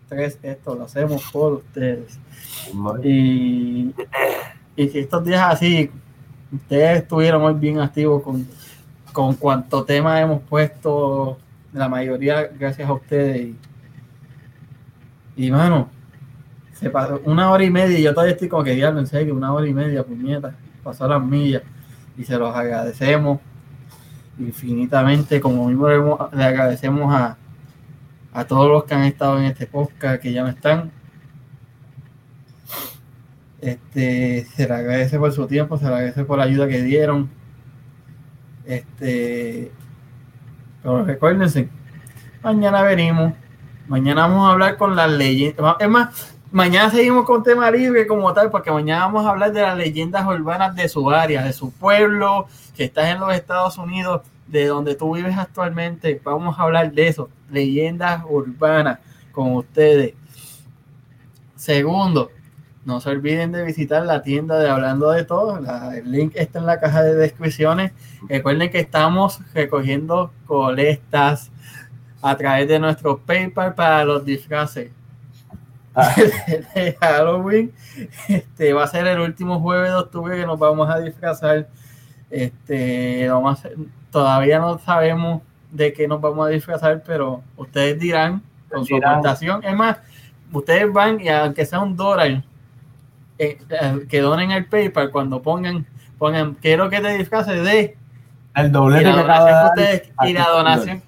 Tres, esto lo hacemos por ustedes. Y, y si estos días así, ustedes estuvieron muy bien activos con, con cuánto tema hemos puesto, la mayoría gracias a ustedes. Y, y mano, se pasó una hora y media y yo todavía estoy como que diablo, en serio, una hora y media, puñeta, pasó las millas y se los agradecemos infinitamente, como mismo le, agradecemos a, a todos los que han estado en este podcast, que ya no están. Este, se le agradece por su tiempo, se le agradece por la ayuda que dieron. Este, pero recuérdense, mañana venimos. Mañana vamos a hablar con las leyendas. Es más, mañana seguimos con tema libre como tal, porque mañana vamos a hablar de las leyendas urbanas de su área, de su pueblo, que estás en los Estados Unidos, de donde tú vives actualmente. Vamos a hablar de eso, leyendas urbanas con ustedes. Segundo, no se olviden de visitar la tienda de Hablando de Todo. El link está en la caja de descripciones. Recuerden que estamos recogiendo colectas a través de nuestro PayPal para los disfraces de Halloween. Este va a ser el último jueves de octubre que nos vamos a disfrazar. Este, vamos a todavía no sabemos de qué nos vamos a disfrazar, pero ustedes dirán con su aportación. Es más, ustedes van y aunque sea un dólar, eh, eh, que donen el PayPal cuando pongan, pongan, quiero que te disfraces de el y doblete la donación que ustedes, y la aquí, donación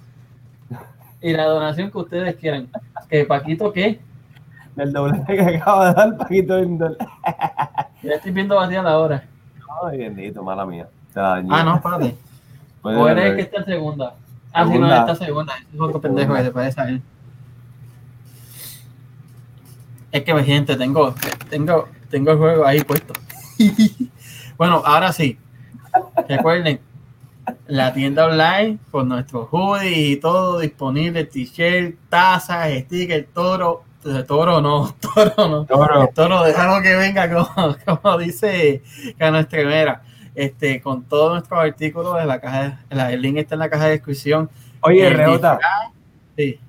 y la donación que ustedes quieran. Que Paquito, ¿qué? El doblete que acaba de dar Paquito Indol. Ya estoy viendo vacía la hora. Ay, bendito, mala mía. Ah, no, espérate. Puede O eres el que está en segunda. Ah, sí, no, está segunda. Es otro pendejo que se parece a él. Es que, gente, tengo, tengo, tengo el juego ahí puesto. bueno, ahora sí. Recuerden, la tienda online con nuestros hoodies y todo disponible, t-shirt, tazas, stickers, toro, toro no, toro no. Toro. Toro, déjalo que venga, como, como dice Cano Estremera. Este, con todos nuestros artículos en la caja, la- el link está en la caja de descripción. Oye, El Reota, Sí.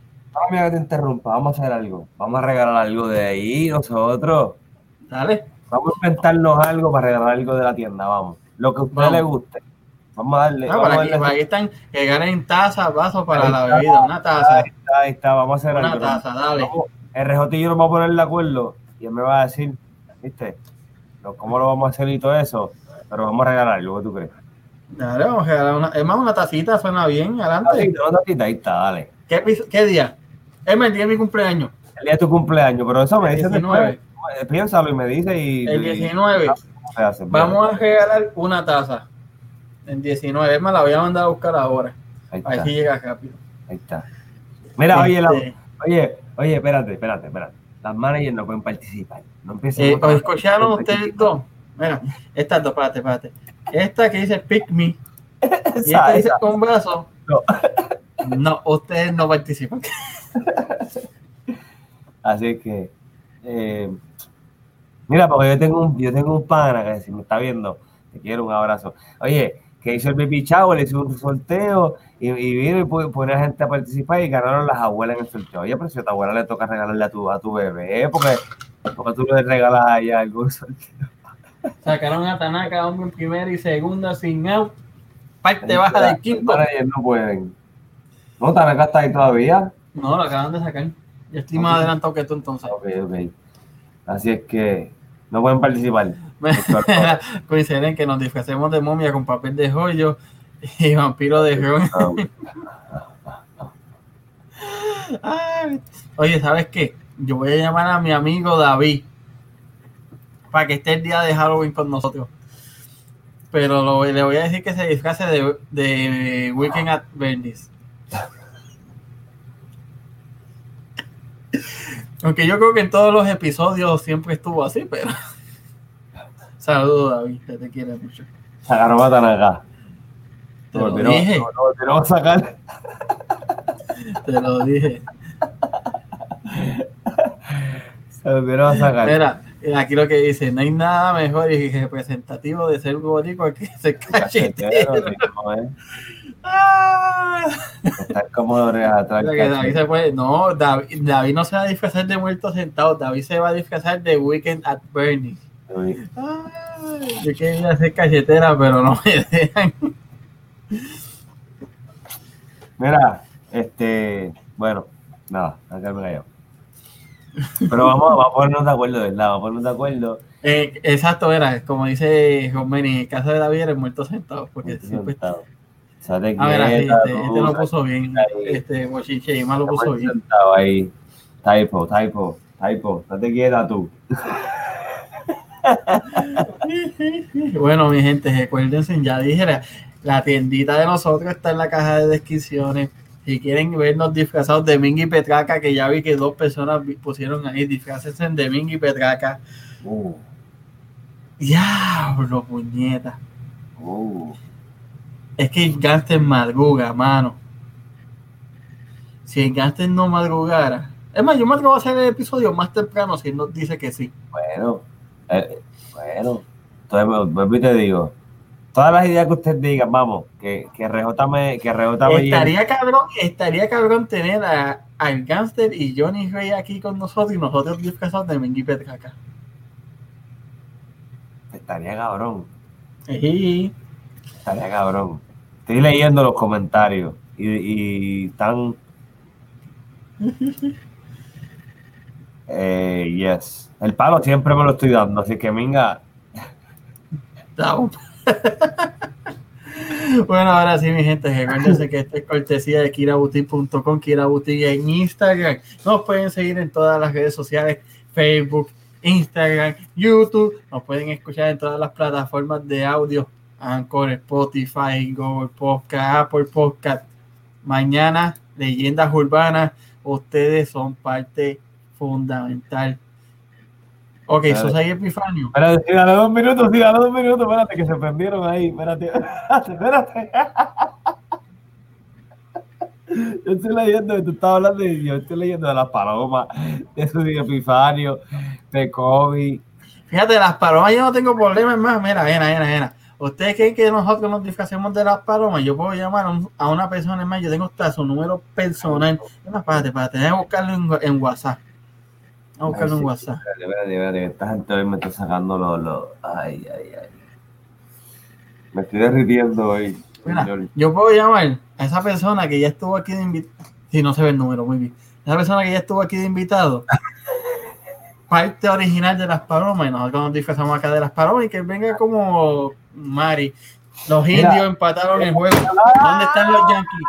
mira que te interrumpa. Vamos a hacer algo. Vamos a regalar algo de ahí nosotros. Dale. Vamos a inventarnos algo para regalar algo de la tienda. Vamos. Lo que a usted Vamos. le guste. Vamos a darle. Ah, vamos por a darle- por aquí están que ganen tazas, vasos para la bebida. Una taza. Ahí está, ahí está. Vamos a hacer Una algo. taza, dale. Vamos- RJ y yo nos vamos a poner de acuerdo y él me va a decir, ¿viste? ¿Cómo lo vamos a hacer y todo eso? Pero vamos a regalar algo, ¿qué tú crees? Dale, vamos a regalar una. Es más, una tacita suena bien. Adelante. una tacita, ahí está, dale. ¿Qué, día? Es el día de mi cumpleaños. El día de tu cumpleaños, pero eso me El dice 19. después. Eh, Piénsalo y me dice y... El y- 19. ¿cómo se hace? Vamos a regalar una taza. El 19. Es más, la voy a mandar a buscar ahora. Ahí A ver si llega rápido. ahí está. Mira, oye, la- Este, oye, Oye, espérate, espérate, espérate. Las managers no pueden participar. No Eh, empecemos. ¿Os escucharon ustedes dos? Mira, estas dos, espérate, espérate. Esta que dice pick me y esta Esa, dice esa. con brazo. No. No, ustedes no participan. Así que, eh, mira, porque yo tengo un, yo tengo un pana que si me está viendo, te quiero un abrazo. Oye, que hizo el baby shower, hizo un sorteo y, y vino y pone a gente a participar y ganaron las abuelas en el sorteo. Oye, pero si a tu abuela le toca regalarle a tu, a tu bebé, porque, porque tú le regalas a ella algún sorteo. Sacaron a Tanaka, hombre, en primera y segunda sin out. Parte baja del quinto. managers no pueden. No, Tanaka está ahí todavía. No, lo acaban de sacar. Yo estoy más adelantado que tú entonces. Ok, ok. Así es que no pueden participar. Coinciden que nos disfracemos de momia con papel de joyo y vampiro de. Ay, Oye, ¿sabes qué? Yo voy a llamar a mi amigo David para que esté el día de Halloween con nosotros. Pero lo- le voy a decir que se disfrace de, de Weekend at Bernie's. Aunque yo creo que en todos los episodios siempre estuvo así, pero. Saludos, David, que te quiere mucho. Sacaron a Tanaka. Te Lo lo dije, lo volvieron a sacar. te lo dije. Se volvieron a sacar. Mira, aquí lo que dice, no hay nada mejor y representativo de ser boricua que ser Cachetero, rico, ¿eh? Ah. Estar cómodo atrás. David se puede- no, David, David no se va a disfrazar de muerto sentado, David se va a disfrazar de Weekend at Bernie's. Ay, yo quería ser cachetera, pero no me dejan. Mira, este, bueno, nada, acá me callado. Pero vamos, vamos a ponernos de acuerdo, ¿verdad? Vamos a ponernos de acuerdo. Eh, exacto, era, como dice Jomeni, en el caso de David era el muerto sentado, porque siempre está. Sate A ver, este, este lo puso bien, este más lo puso bien. sentado ahí. Typo, typo, typo. Date quieta tú. Bueno, mi gente, recuérdense, ya dije, la, la tiendita de nosotros está en la caja de descripciones. Si quieren vernos disfrazados de Mingy y Petraca, que ya vi que dos personas pusieron ahí, disfrácense de Mingy y Petraca. Uh, Diablo, puñeta. uh. Es que el Gangster madruga, mano. Si el Gangster no madrugara. Es más, yo me atrevo a hacer el episodio más temprano si él nos dice que sí. Bueno, eh, bueno. Entonces, vuelvo y te digo. Todas las ideas que usted diga, vamos, que, que RJ me, que. Estaría cabrón, estaría cabrón tener a, al Gangster y Johnny Rey aquí con nosotros y nosotros disfrazados de Mingy y Petraca. Estaría cabrón. Sí. Estaría cabrón. Estoy leyendo los comentarios y, y están. Eh, yes. El palo siempre me lo estoy dando, así que. Estamos. bueno, ahora sí, mi gente, recuérdense que esto es cortesía de kiraboutique.com, kiraboutique en Instagram. Nos pueden seguir en todas las redes sociales, Facebook, Instagram, YouTube. Nos pueden escuchar en todas las plataformas de audio, Anchor, Spotify, Google Podcast, Apple Podcast. Mañana, Leyendas Urbanas, ustedes son parte fundamental. Ok, eso es ahí Epifanio. Espérate, sígale dos minutos, sígale dos minutos, espérate, que se prendieron ahí, espérate, espérate, espérate. Yo estoy leyendo, tú estabas hablando de, yo estoy leyendo de las palomas, de su epifanio, de COVID. Fíjate, las palomas yo no tengo problemas más. Mira, mira, mira, mira. ¿Ustedes creen que nosotros nos disfracemos de las palomas? Yo puedo llamar a, un- a una persona más. Yo tengo hasta su número personal. Es más, espérate, espérate. Déjame buscarlo en, en WhatsApp. A buscarlo en sí, WhatsApp. Espérate, espérate, esta gente hoy me está sacando los, ay, ay, ay. Me estoy derritiendo hoy. Mira, yo puedo llamar a esa persona que ya estuvo aquí de invitado. Si no se ve el número, muy bien. Esa persona que ya estuvo aquí de invitado. Parte original de las palomas. Y nosotros nos disfrazamos acá de las palomas. Y que venga como Mari. Los Mira. indios empataron el juego. ¿Dónde están los Yankees?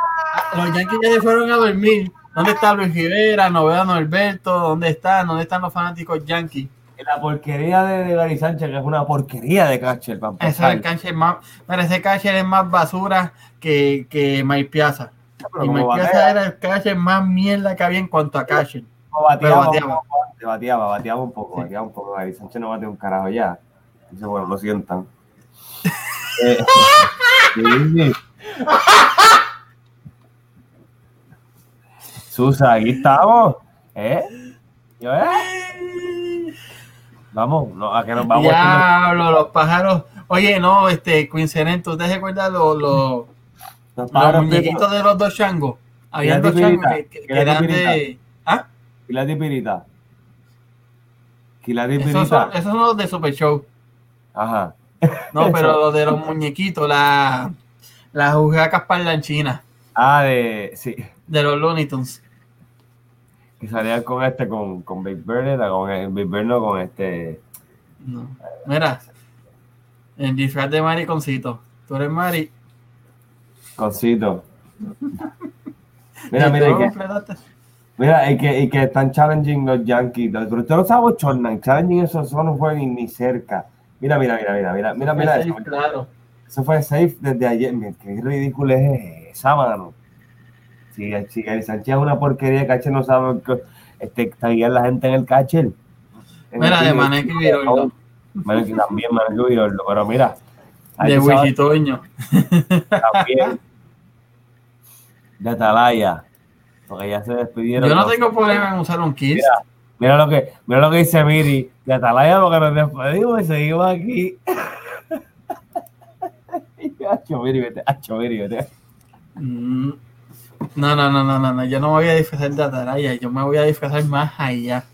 Los Yankees ya se fueron a dormir. ¿Dónde está Luis Rivera, Novedad Norberto? ¿Dónde están? ¿Dónde están los fanáticos Yankees? La porquería de, de Gary Sánchez, que es una porquería de catcher, para Ese es empezar. el catcher más, mira, ese catcher es más basura que, que Mike Piazza. Pero Y Mike Piazza era el catcher más mierda que había en cuanto a catcher. bateaba, bateaba. bateaba, bateaba un poco, bateaba un poco. Gary Sánchez no batea un carajo ya. Dice, bueno, lo sientan. Eh, sí. Susa, aquí estamos. ¿Eh? Yo, ¿eh? Vamos, no, a que nos vamos. Diablo, los pájaros. Oye, no, este, Quincenet, ¿tú te recuerdas los, los, Los muñequitos de los dos changos? Había dos changos que, eran de. ¿Ah? Quilati Pirita. Quilati Esos Pirita. son, esos son los de Super Show. Ajá. No, pero los de los muñequitos, la, las jugacas parlanchinas Ah, de. Sí. de los Looney Tunes. Que salían con este, con, con Big Bird, con el Big Bird, no con este. No. Mira, el disfraz de mariconcito. Tú eres Mari. Concito. Mira, ¿Y mira, lo que, mira, y que, y que están challenging los Yankees. Pero usted no sabe, Chornan, challenging eso, eso no fue ni, cerca. Mira, mira, mira, mira, mira, mira, mira eso. claro. Eso fue safe desde ayer. Qué ridículo es esa, mano. Si, si el Sánchez es una porquería, Caché no sabe que este, taguear la gente en el catcher. En Mira, de Maneco y Viroldo. También, y Viroldo, pero mira. De que Wikitoño. también de Atalaya, porque ya se despidieron. Yo no tengo problema en usar un kit. Mira, Mira lo que, mira lo que dice Miri, de Atalaya porque nos despedimos y seguimos aquí. Hacho, Miri, vete, hacho, Miri, vete. Mm. No, no, no, no, no, no. Yo no me voy a disfrazar de Atalaya. Yo me voy a disfrazar más allá.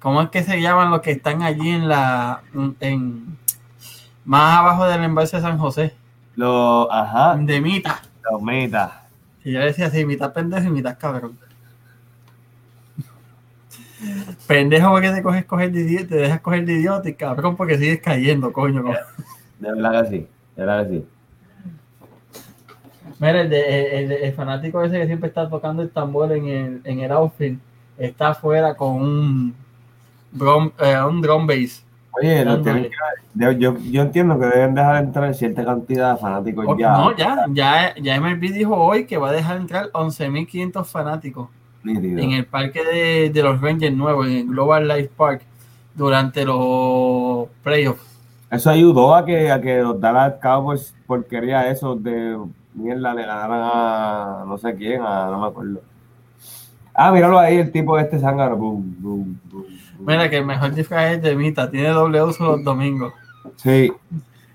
¿Cómo es que se llaman los que están allí en la. en. más abajo del embalse de San José? Los, ajá, De mitad. los metas. Y yo decía así, mitad pendejo y mitad cabrón. Pendejo porque te coges coger de idiota, te dejas coger de idiota y cabrón porque sigues cayendo, coño. co- De verdad que sí, de verdad que sí. Mira, el, de- el, el fanático ese que siempre está tocando el tambor en el, en el outfit, está afuera con un drum, eh, un drum bass. Oye, lo Dándole. tienen que- yo, yo, entiendo que deben dejar entrar cierta cantidad de fanáticos O- ya. No, ya, ya, ya MLB dijo hoy que va a dejar entrar 11.500 fanáticos nítido. en el parque de, de los Rangers nuevos, en el Global Life Park, durante los playoffs. Eso ayudó a que, a que los Dallas Cowboys porquería eso de mierda le ganaran a no sé quién, a no me acuerdo. Ah, míralo ahí, el tipo de este zángano. Boom, boom, boom. Mira que el mejor disfraz es de Mita, tiene doble uso los domingos. Sí.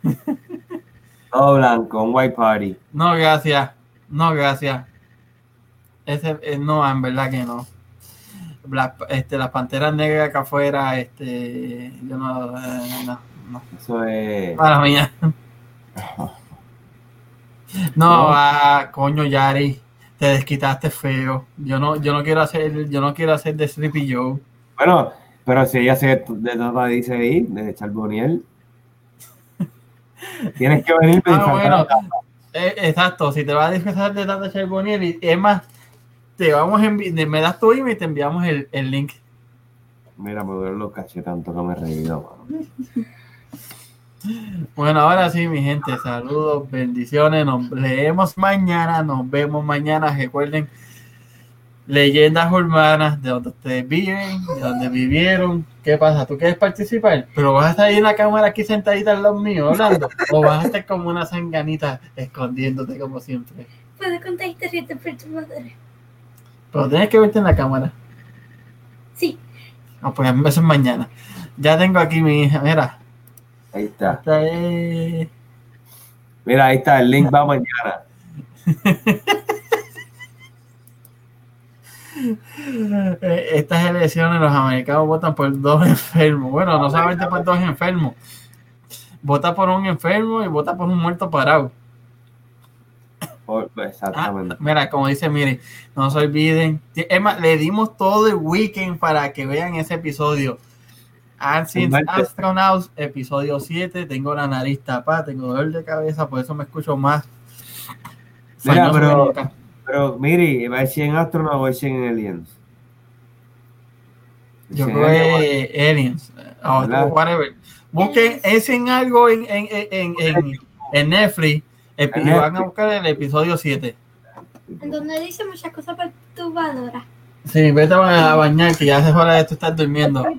Todo blanco, un white party. No, gracias. No, gracias. Ese, eh, no, en verdad que no. Las, este, las panteras negras acá afuera, este, yo no, eh, no, no. Eso es. Para mía. No, ah, coño, Yari, te desquitaste feo. Yo no, yo no quiero hacer, yo no quiero hacer de Sleepy Joe. Bueno, pero si ella se de Tata dice ahí, de Charboniel. Tienes que venir Ah, bueno, eh, exacto. Si te vas a disfrazar de Tata Charbonnier, y es más, te vamos a me das tu email y te enviamos el, el link. Mira, me duelen los cachetes tanto que me he reído, mano. Bueno, ahora sí, mi gente, saludos, bendiciones, nos leemos mañana, nos vemos mañana, recuerden leyendas urbanas de donde ustedes viven, de donde vivieron. ¿Qué pasa? ¿Tú quieres participar? Pero vas a estar ahí en la cámara aquí sentadita al lado mío hablando, o vas a estar como una sanganita escondiéndote como siempre. Puedo contar historias de perturbadores. Pero tienes que verte en la cámara. Sí, No, pues eso es mañana. Ya tengo aquí mi hija, mira. Ahí está. Esta es... Mira, ahí está, el link va mañana. Eh, Estas elecciones los americanos votan por dos enfermos. Bueno, no solamente por dos enfermos. Vota por un enfermo y vota por un muerto parado. Por- Ah, exactamente. mira, como dice Miri, no se olviden. Es más, le dimos todo el weekend para que vean ese episodio. Ancient Invente. Astronauts, episodio 7. Tengo la nariz tapada, tengo dolor de cabeza, por eso me escucho más. Mira, pero-. Pero, mire, ¿va a ser en Astronauts o va a ser en Aliens? Yo creo que Aliens. o ¿Verdad? whatever. Busquen ese en algo en, en, en, en, en Netflix y van a buscar el episodio 7. en donde dice muchas cosas perturbadoras. Sí, vete a bañar, que ya hace hora de tú estar durmiendo.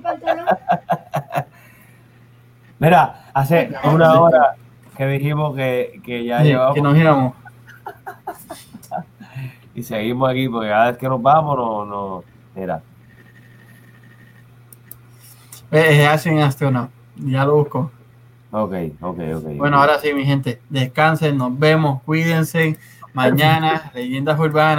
Mira, hace una hora que dijimos que, que ya Sí, llevamos que nos íbamos. y seguimos aquí porque cada vez que nos vamos, no, no, mira, Es Ashen Astronaut. Ya lo busco. ok, ok, ok. Bueno, ahora sí, mi gente. Descansen, nos vemos, cuídense. Mañana, leyendas urbanas.